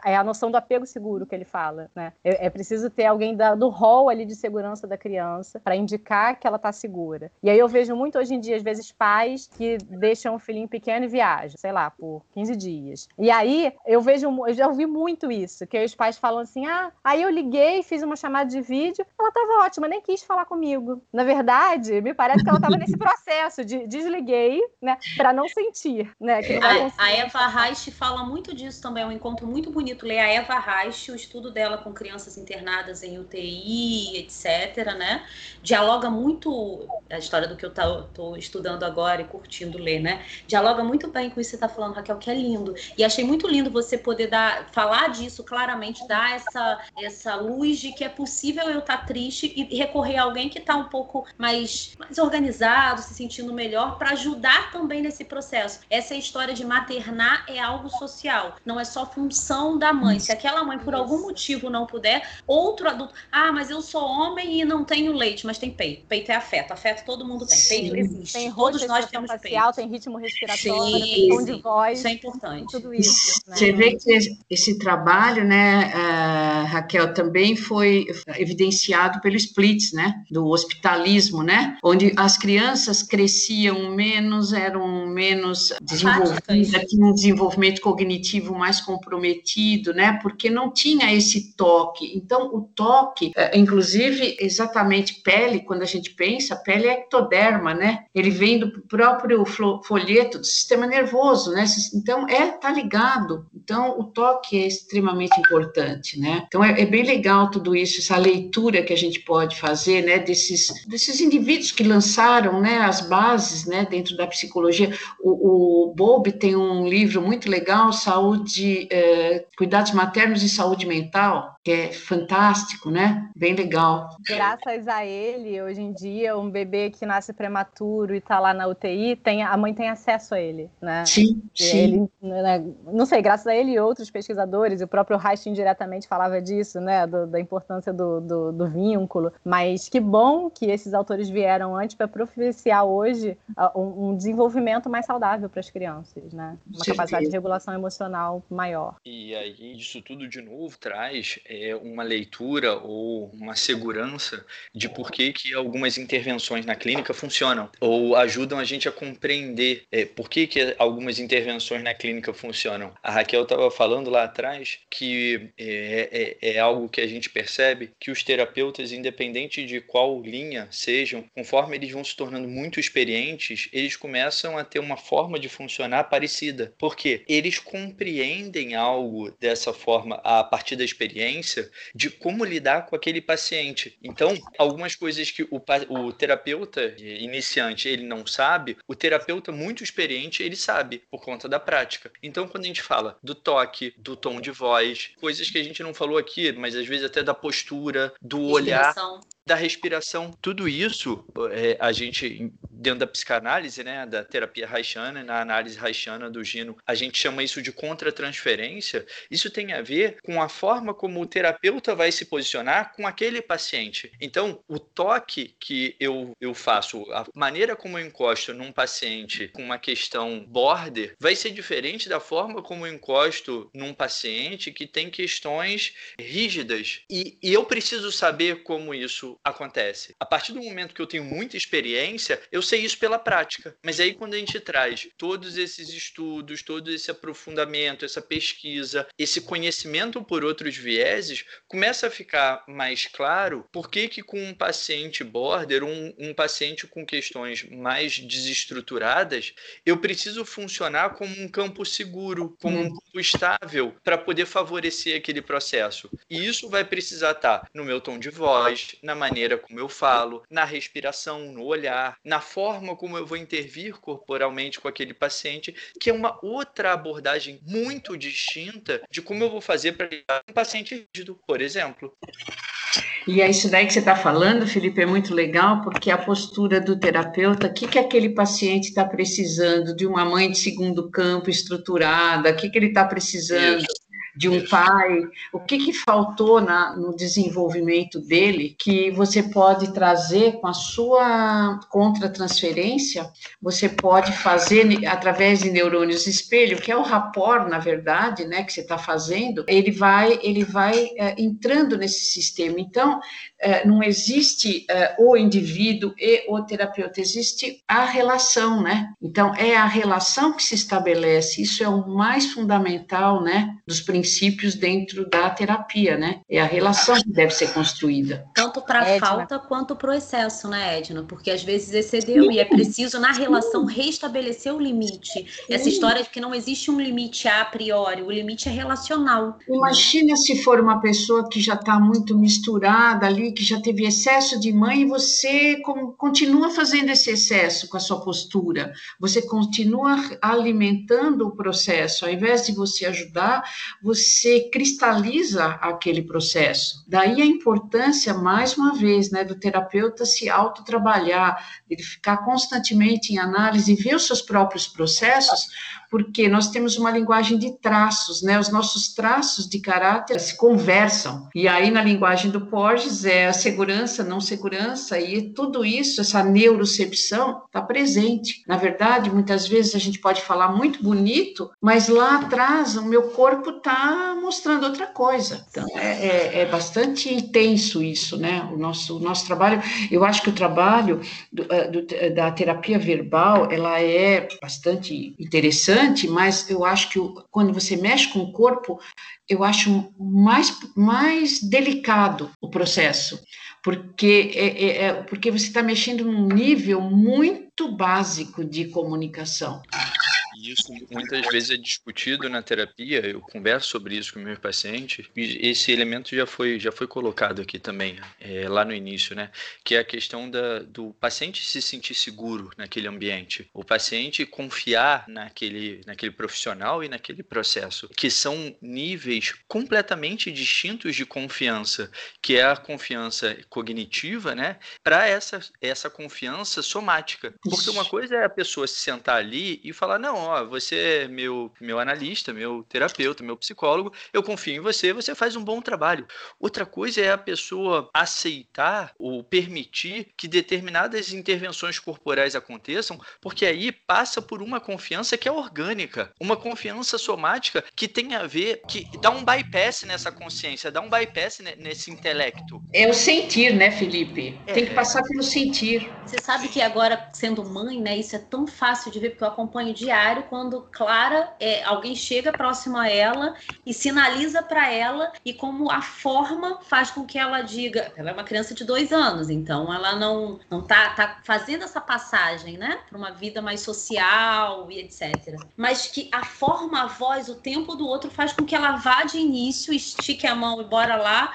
é a, a, noção do apego seguro que ele fala, né? É, é preciso ter alguém da, do rol ali de segurança da criança para indicar que ela está segura. E aí eu vejo muito hoje em dia, às vezes, pais que deixam o filhinho pequeno e viajam, sei lá, por 15 dias. E aí eu vejo, eu já ouvi muito isso, que os pais falam assim: ah, aí eu liguei, fiz uma chamada de vídeo, ela estava ótima, nem quis falar comigo. Na verdade, me parece que ela estava nesse processo de desliguei, né, para não sentir, né? Não a, a Eva Reich fala muito disso também, é um encontro muito bonito ler a Eva Reich, o estudo dela com crianças internadas em UTI, etc, né? Dialoga muito, a história do que eu estou estudando agora e curtindo ler, né? Dialoga muito bem com isso que você está falando, Raquel, que é lindo. E achei muito lindo você poder dar, falar disso claramente, dar essa, essa luz de que é possível eu estar tá triste e recorrer a alguém que está um pouco mais, mais organizado, se sentindo melhor, para ajudar também nesse processo. Essa história de maternar é algo social, não é só função da mãe. Se aquela mãe, por algum motivo, não puder, outro adulto. Ah, mas eu sou homem e não tenho leite, mas tem peito. Peito é afeto. Afeto todo mundo tem. Peito existe. Tem Todos nós temos facial, peito. tem ritmo respiratório, Sim, tom de voz. Isso é importante. Tudo isso. Né? Você vê que esse trabalho, né, uh, Raquel, também foi evidenciado pelo Splits, né, do hospitalismo, né, onde as crianças cresciam menos, eram menos desenvolvidas, tinham um desenvolvimento cognitivo mais comprometido, né, porque não tinha esse toque. Então, o toque, uh, inclusive, exatamente pele, quando a gente pensa, pele é ectoderma, né, ele vem do próprio folheto do sistema nervoso, né, então é, tá ligado. Então, o toque é extremamente importante, né? Então, é, é, bem legal tudo isso, essa leitura que a gente pode fazer, né, desses, desses indivíduos que lançaram, né, as bases, né, dentro da psicologia. O, o Bob tem um livro muito legal, Saúde, é, Cuidados Maternos e Saúde Mental, que é fantástico, né? Bem legal. Graças a ele, hoje em dia, um bebê que nasce prematuro e está lá na UTI, tem, a mãe tem acesso a ele, né? Sim, sim. Ele, né, não sei, graças a ele e outros pesquisadores, o próprio Reich indiretamente falava disso, né? Do, da importância do, do, do, vínculo. Mas que bom que esses autores vieram antes para propiciar hoje um, um, desenvolvimento mais saudável para as crianças, né? Uma capacidade de regulação emocional maior. E aí, isso tudo de novo traz é, uma leitura ou uma segurança de por que, que algumas intervenções na clínica funcionam ou ajudam a gente a compreender é, por que, que algumas intervenções na clínica funcionam. A Raquel estava falando lá atrás que é, é, é, algo que a gente percebe que os terapeutas, independente de qual linha sejam, conforme eles vão se tornando muito experientes, eles começam a ter uma forma de funcionar parecida. Porque eles compreendem algo dessa forma a partir da experiência experiência de como lidar com aquele paciente. Então, algumas coisas que o, o terapeuta iniciante ele não sabe, o terapeuta muito experiente ele sabe por conta da prática. Então, quando a gente fala do toque, do tom de voz, coisas que a gente não falou aqui, mas às vezes até da postura, do olhar, da respiração, tudo isso é, a gente dentro da psicanálise, né, da terapia haitiana, na análise haitiana do Gino, a gente chama isso de contratransferência. Isso tem a ver com a forma como o terapeuta vai se posicionar com aquele paciente. Então, o toque que eu, eu faço, a maneira como eu encosto num paciente com uma questão border, vai ser diferente da forma como eu encosto num paciente que tem questões rígidas. E, e eu preciso saber como isso acontece. A partir do momento que eu tenho muita experiência, eu sei isso pela prática. Mas aí quando a gente traz todos esses estudos, todo esse aprofundamento, essa pesquisa, esse conhecimento por outros vieses, começa a ficar mais claro por que que com um paciente border, um, um paciente com questões mais desestruturadas, eu preciso funcionar como um campo seguro, como um campo estável, para poder favorecer aquele processo. E isso vai precisar estar no meu tom de voz, na maneira como eu falo, na respiração, no olhar, na forma como eu vou intervir corporalmente com aquele paciente, que é uma outra abordagem muito distinta de como eu vou fazer para lidar com um paciente rígido, por exemplo. E é isso daí que você está falando, Felipe, é muito legal, porque a postura do terapeuta, o que, que aquele paciente está precisando de uma mãe de segundo campo estruturada, o que, que ele está precisando de um pai, o que, que faltou na, no desenvolvimento dele que você pode trazer com a sua contratransferência, você pode fazer através de neurônios espelho, que é o rapport, na verdade, né, que você está fazendo, ele vai, ele vai é, entrando nesse sistema. Então, é, não existe é, o indivíduo e o terapeuta, existe a relação, né? Então, é a relação que se estabelece, isso é o mais fundamental, né, dos princípios dentro da terapia, né? É a relação que deve ser construída. Tanto para a falta quanto para o excesso, né, Edna? Porque às vezes excedeu Sim. e é preciso, na relação, restabelecer o limite. Sim. Essa história de que não existe um limite a priori, o limite é relacional. Imagina se for uma pessoa que já está muito misturada ali, que já teve excesso de mãe e você continua fazendo esse excesso com a sua postura, você continua alimentando o processo, ao invés de você ajudar, você você cristaliza aquele processo. Daí a importância, mais uma vez, né, do terapeuta se autotrabalhar, ele ficar constantemente em análise e ver os seus próprios processos, porque nós temos uma linguagem de traços, né? Os nossos traços de caráter se conversam. E aí, na linguagem do Porges, é a segurança, não segurança, e tudo isso, essa neurocepção, está presente. Na verdade, muitas vezes a gente pode falar muito bonito, mas lá atrás o meu corpo está mostrando outra coisa. Então, é, é, é, bastante intenso isso, né? O nosso, o nosso trabalho, eu acho que o trabalho do, eh, do, da terapia verbal, ela é bastante interessante, interessante, mas eu acho que quando você mexe com o corpo, eu acho mais, mais delicado o processo, porque, é, é, é porque você está mexendo num nível muito básico de comunicação isso muitas vezes é discutido na terapia, eu converso sobre isso com meus pacientes, e esse elemento já foi, já foi colocado aqui também, é, lá no início, né? Que é a questão da, do paciente se sentir seguro naquele ambiente, o paciente confiar naquele, naquele profissional e naquele processo, que são níveis completamente distintos de confiança, que é a confiança cognitiva, né? Para essa, essa confiança somática. Porque uma coisa é a pessoa se sentar ali e falar, não, ó, ó, você é meu, meu analista, meu terapeuta, meu psicólogo, eu confio em você, você faz um bom trabalho. Outra coisa é a pessoa aceitar ou permitir que determinadas intervenções corporais aconteçam, porque aí passa por uma confiança que é orgânica, uma confiança somática que tem a ver, que dá um bypass nessa consciência, dá um bypass nesse intelecto. É o sentir, né, Felipe? É. Tem que passar pelo sentir. Você sabe que agora, sendo mãe, né, isso é tão fácil de ver, porque eu acompanho diário quando Clara, é, alguém chega próximo a ela e sinaliza para ela, e como a forma faz com que ela diga. Ela é uma criança de dois anos, então ela não, não tá, tá fazendo essa passagem, né, para uma vida mais social e etc. Mas que a forma, a voz, o tempo do outro faz com que ela vá de início, estique a mão e bora lá,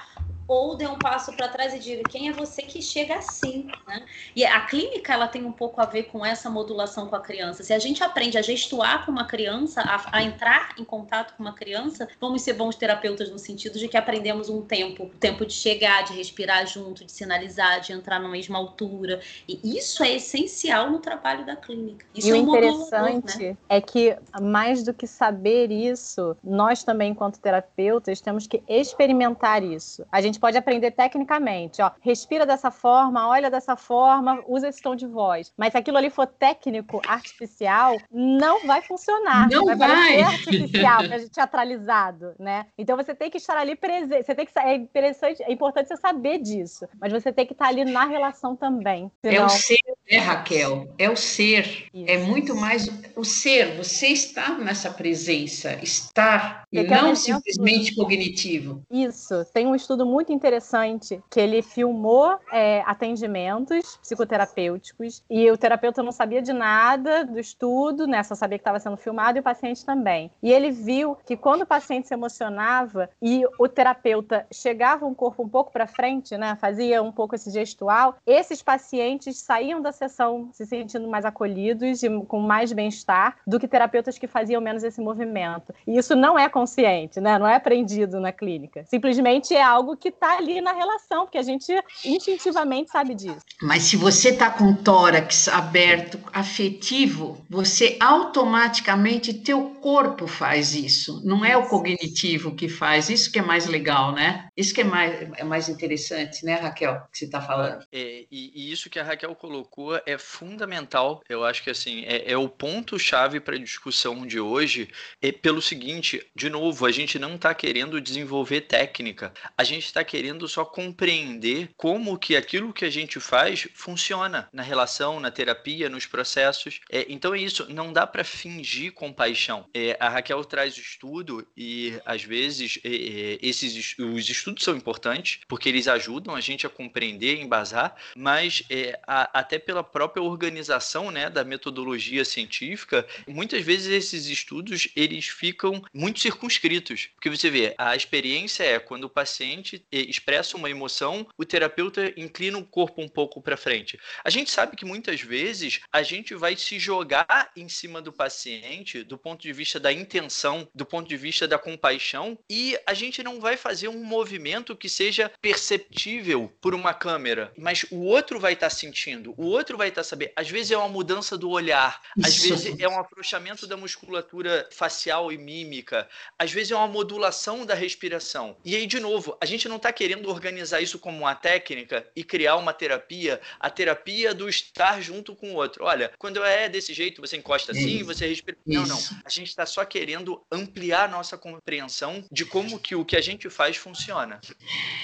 ou dê um passo para trás e diga quem é você que chega assim, né? E a clínica ela tem um pouco a ver com essa modulação com a criança. Se a gente aprende a gestuar com uma criança, a, a entrar em contato com uma criança, vamos ser bons terapeutas no sentido de que aprendemos um tempo, o tempo de chegar, de respirar junto, de sinalizar, de entrar na mesma altura. E isso é essencial no trabalho da clínica. Isso e é um o interessante né? é que mais do que saber isso, nós também enquanto terapeutas temos que experimentar isso. A gente pode aprender tecnicamente, ó, respira dessa forma, olha dessa forma, usa esse tom de voz. Mas se aquilo ali for técnico, artificial, não vai funcionar. Não vai. vai. artificial, teatralizado, né? Então você tem que estar ali presente. Você tem que é interessante, é importante você saber disso, mas você tem que estar ali na relação também. Senão... É o ser, né, Raquel? É o ser. É Isso. É muito mais o ser. Você está nessa presença, estar e não simplesmente cognitivo. Isso. Tem um estudo muito muito interessante que ele filmou é, atendimentos psicoterapêuticos e o terapeuta não sabia de nada do estudo, né? Só sabia que estava sendo filmado e o paciente também. E ele viu que quando o paciente se emocionava e o terapeuta chegava um corpo um pouco para frente, né? Fazia um pouco esse gestual, esses pacientes saíam da sessão se sentindo mais acolhidos e com mais bem-estar do que terapeutas que faziam menos esse movimento. E isso não é consciente, né? Não é aprendido na clínica. Simplesmente é algo que está ali na relação, porque a gente instintivamente sabe disso. Mas se você está com tórax aberto, afetivo, você automaticamente, teu corpo faz isso. Não é o cognitivo que faz. Isso que é mais legal, né? Isso que é mais, é mais interessante, né, Raquel, que você está falando. É, e, e, isso que a Raquel colocou é fundamental. Eu acho que assim é, é o ponto chave para a discussão de hoje. É pelo seguinte, de novo, a gente não está querendo desenvolver técnica. A gente está querendo só compreender como que aquilo que a gente faz funciona na relação, na terapia, nos processos. É, então é isso, não dá para fingir compaixão. É, a Raquel traz estudo e às vezes é, é, esses os estudos são importantes porque eles ajudam a gente a compreender, embasar, mas é, a, até pela própria organização né, da metodologia científica, muitas vezes esses estudos eles ficam muito circunscritos, porque você vê a experiência é quando o paciente expressa uma emoção, o terapeuta inclina o corpo um pouco para frente. A gente sabe que muitas vezes a, gente vai se jogar em cima do paciente do ponto de vista da intenção, do ponto de vista da compaixão, e a gente não vai fazer um movimento que seja perceptível por uma câmera, mas o outro vai estar tá sentindo, o outro vai estar tá sabendo. Às vezes é uma mudança do olhar, às Isso. vezes é um afrouxamento da musculatura facial e mímica, às vezes é uma modulação da respiração. E aí, de novo, a gente não está querendo organizar isso como uma técnica e criar uma terapia, a terapia do estar junto com o outro. Olha, quando é desse jeito, você encosta assim, Isso. você respira. Isso. Não, não. A gente está só querendo ampliar a nossa compreensão de como que o que a gente faz funciona.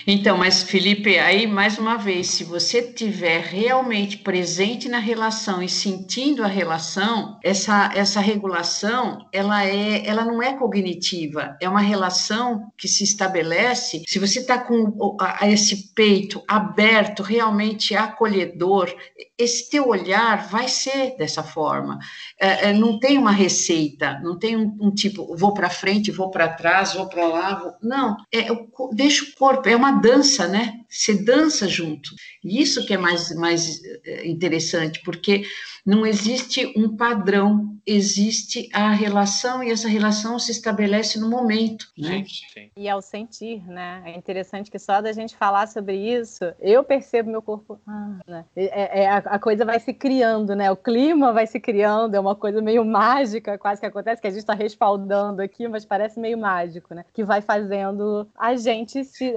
Então, mas Felipe, aí mais uma vez, se você tiver realmente presente na relação e sentindo a relação, essa essa regulação, ela é, ela não é cognitiva, é uma relação que se estabelece. Se você está com esse peito aberto, realmente acolhedor, esse teu olhar vai ser dessa forma. É, é, não tem uma receita, não tem um, um tipo, vou para frente, vou para trás, vou para lá. Vou... Não, é, deixa o corpo, é uma dança, né? Você dança junto. E isso que é mais, mais é, interessante, porque não existe um padrão, existe a relação e essa relação se estabelece no momento. Né? Sim, sim. E ao sentir, né? É interessante que só da gente falar sobre isso, eu percebo meu corpo. Ah, né? é, é, a, a, coisa vai se criando, né? O clima vai se criando, é uma coisa meio mágica, quase que acontece, que a gente está respaldando aqui, mas parece meio mágico, né? Que vai fazendo a gente se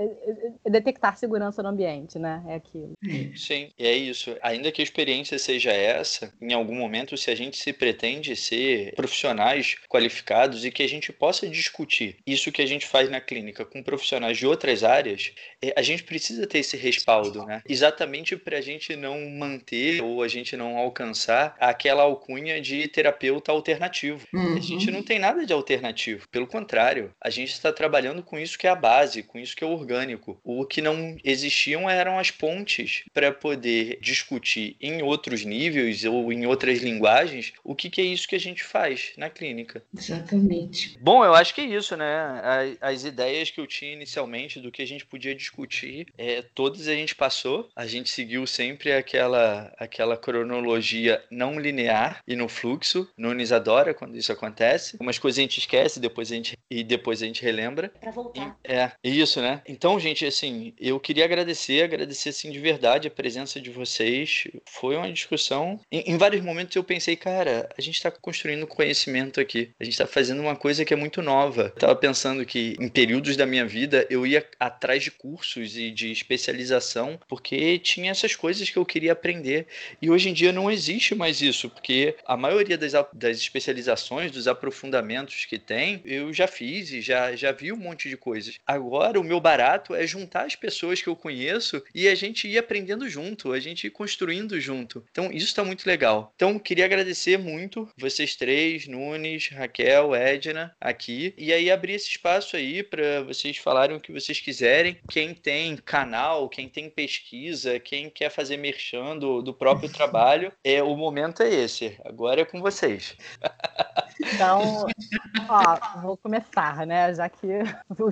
detectar segurança no ambiente, né? É aquilo. Sim, e é isso. Ainda que a experiência seja essa, em algum momento, se a gente se pretende ser profissionais qualificados e que a gente possa discutir isso que a gente faz na clínica com profissionais de outras áreas, é, a gente precisa ter esse respaldo, né? Exatamente para a gente não manter ou a gente não alcançar aquela alcunha de terapeuta alternativo. Uhum. A gente não tem nada de alternativo. Pelo contrário, a gente está trabalhando com isso que é a base, com isso que é orgânico. O que não existiam eram as pontes para poder discutir em outros níveis ou em outras linguagens, o que, que é isso que a gente faz na clínica. Exatamente. Bom, eu acho que é isso, né? As, ideias que eu tinha inicialmente do que a gente podia discutir, é, todas a gente passou. A gente seguiu sempre aquela, aquela cronologia não linear e no fluxo. Nunes adora quando isso acontece. Umas coisas a gente esquece depois a gente, e depois a gente relembra. Pra voltar. E, é, isso, né? Então, gente, assim, eu queria agradecer, agradecer assim de verdade a presença de vocês. Foi uma discussão em, em vários momentos eu pensei, cara, a gente está construindo conhecimento aqui. A gente está fazendo uma coisa que é muito nova. Eu tava pensando que em períodos da minha vida eu ia atrás de cursos e de especialização porque tinha essas coisas que eu queria aprender. E hoje em dia não existe mais isso, porque a maioria das, das especializações, dos aprofundamentos que tem, eu já fiz e já, já vi um monte de coisas. Agora o meu barato é juntar as pessoas que eu conheço e a gente ir aprendendo junto, a gente ir construindo junto. Então isso está muito legal legal. Então, queria agradecer muito vocês três, Nunes, Raquel, Edna, aqui. E aí abrir esse espaço aí para vocês falarem o que vocês quiserem. Quem tem canal, quem tem pesquisa, quem quer fazer merchan do, do próprio [LAUGHS] trabalho, é o momento é esse. Agora é com vocês. Então, ó, vou começar, né? Já que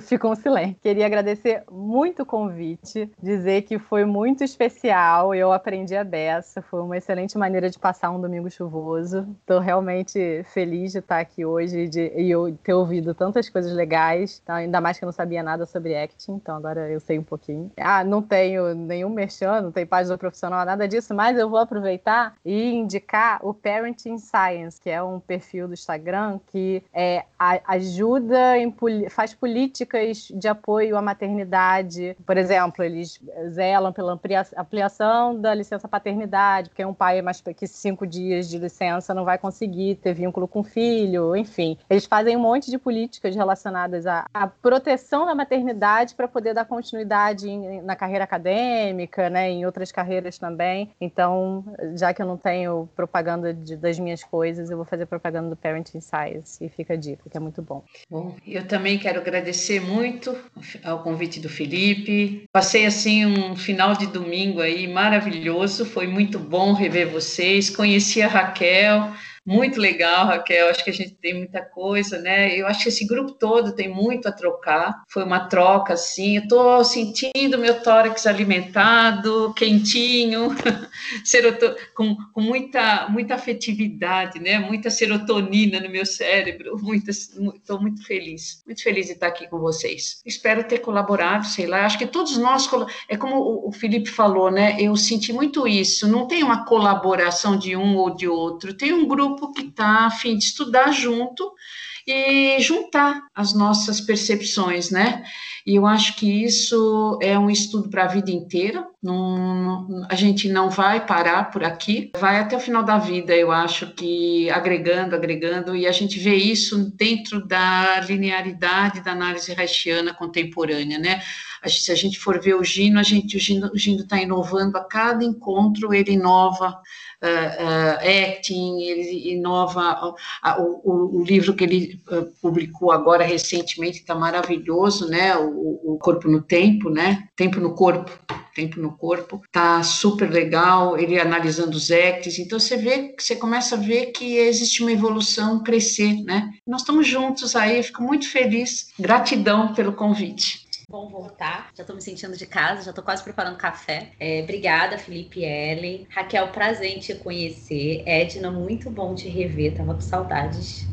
ficou um silêncio. Queria agradecer muito o convite, dizer que foi muito especial. Eu aprendi a beça, foi uma excelente maneira de passar um domingo chuvoso. Estou realmente feliz de estar aqui hoje e, de, e eu ter ouvido tantas coisas legais, tá? ainda mais que eu não sabia nada sobre acting, então agora eu sei um pouquinho. Ah, não tenho nenhum merchan, não tenho página profissional, nada disso, mas eu vou aproveitar e indicar o Parenting Science, que é um perfil do Instagram que é, ajuda, em, faz políticas de apoio à maternidade. Por exemplo, eles zelam pela ampliação da licença paternidade, porque um pai é mais que cinco dias de licença não vai conseguir ter vínculo com o filho, enfim. Eles fazem um monte de políticas relacionadas à, à proteção da maternidade para poder dar continuidade em, na carreira acadêmica, né, em outras carreiras também. Então, já que eu não tenho propaganda de, das minhas coisas, eu vou fazer propaganda do Parenting Science e fica a dica, que é muito bom. Bom, eu também quero agradecer muito ao convite do Felipe. Passei assim um final de domingo aí maravilhoso, foi muito bom rever vocês. Conheci a Raquel, Muito legal, Raquel. Acho que a gente tem muita coisa, né? Eu acho que esse grupo todo tem muito a trocar. Foi uma troca, assim. Eu tô sentindo meu tórax alimentado, quentinho, [LAUGHS] com, com muita, muita afetividade, né? Muita serotonina no meu cérebro. Estou muito feliz, muito feliz de estar aqui com vocês. Espero ter colaborado, sei lá. Acho que todos nós, é como o Felipe falou, né? Eu senti muito isso. Não tem uma colaboração de um ou de outro. Tem um grupo grupo que está a fim de estudar junto e juntar as nossas percepções, né? E eu acho que isso é um estudo para a vida inteira. Não, a gente não vai parar por aqui, vai até o final da vida, eu acho que agregando, agregando, e a gente vê isso dentro da linearidade da análise reichiana contemporânea, né? Se a gente for ver o Gino, a gente, o Gino está inovando a cada encontro, ele inova acting, ele inova o, o, livro que ele publicou agora recentemente, está maravilhoso, né? O, o, Corpo no Tempo, né? Tempo no Corpo, Tempo no Corpo, tá super legal, ele analisando os acts, então você vê, você começa a ver que existe uma evolução, crescer, né? Nós estamos juntos aí, fico muito feliz, gratidão pelo convite. Bom voltar, já estou me sentindo de casa, já estou quase preparando café. É, obrigada, Felipe Ellen. Raquel, prazer em te conhecer. Edna, muito bom te rever, tava com saudades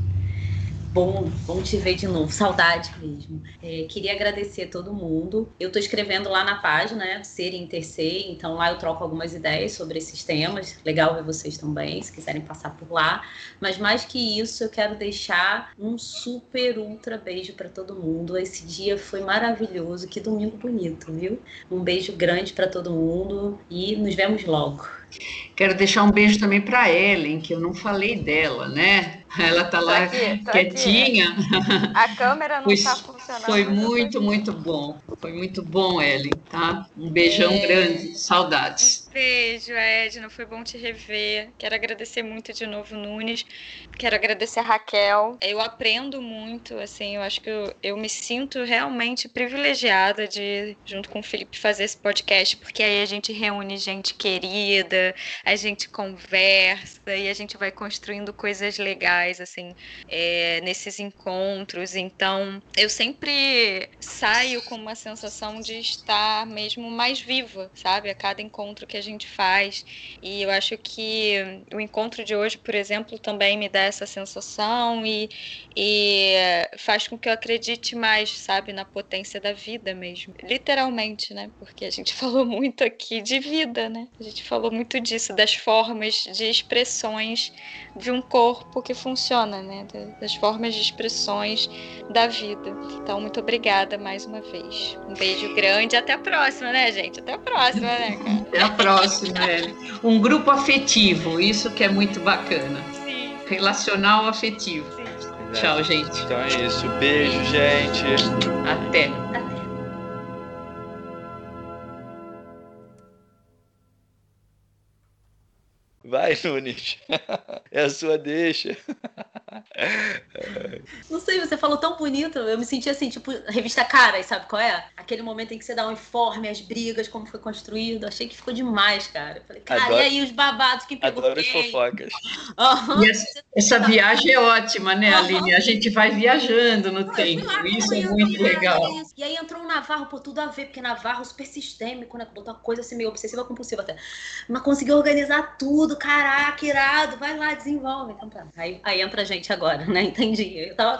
bom, bom te ver de novo, saudade mesmo. É, queria agradecer a todo mundo. Eu estou escrevendo lá na página, né, Ser e Intercer, então lá eu troco algumas ideias sobre esses temas. Legal ver vocês também, se quiserem passar por lá. Mas mais que isso, eu quero deixar um super ultra beijo para todo mundo. Esse dia foi maravilhoso, que domingo bonito, viu? Um beijo grande para todo mundo e nos vemos logo. Quero deixar um beijo também para Ellen, que eu não falei dela, né? Ela tá lá aqui, quietinha. Aqui. A câmera não está funcionando. Foi muito, muito bom. Foi muito bom, Ellen, tá? Um beijão é... grande, saudades. Beijo, Edna, foi bom te rever. Quero agradecer muito de novo, Nunes. Quero agradecer a Raquel. Eu aprendo muito, assim, eu acho que eu, eu me sinto realmente privilegiada de, junto com o Felipe, fazer esse podcast, porque aí a gente reúne gente querida, a gente conversa e a gente vai construindo coisas legais, assim, é, nesses encontros. Então, eu sempre saio com uma sensação de estar mesmo mais viva, sabe? A cada encontro que a gente faz. E eu acho que o encontro de hoje, por exemplo, também me dá essa sensação e, e faz com que eu acredite mais, sabe, na potência da vida mesmo. Literalmente, né? Porque a gente [LAUGHS] falou muito aqui de vida, né? A gente falou muito disso, das formas de expressões de um corpo que funciona, né? Das formas de expressões da vida. Então, muito obrigada mais uma vez. Um beijo grande. Até a próxima, né, gente? Até a próxima, né, cara? Até a próxima, é. Um grupo afetivo, isso que é muito bacana. Sim. Relacional afetivo. Sim. Tchau, gente. Então é isso. Beijo, gente. Até. Vai, [LAUGHS] Nunes. É a sua deixa. Não sei, você falou tão bonito. Eu me senti assim, tipo, revista Caras, sabe qual é? Aquele momento em que você dá um informe, as brigas, como foi construído. Achei que ficou demais, cara. Eu falei, cara, adoro, e aí os babados, quem pegou adoro quem? as fofocas. Uhum. Essa, essa, viagem é ótima, né, Aline? A gente vai viajando no tempo. Isso é muito legal. E aí entrou um Navarro, por tudo a ver, porque Navarro é super sistêmico, né? Botou uma coisa assim meio obsessiva, compulsiva até. Mas conseguiu organizar tudo, caraca, irado. Vai lá, desenvolve. Então. Aí, aí entra a gente agora, né? Entendi. Eu tava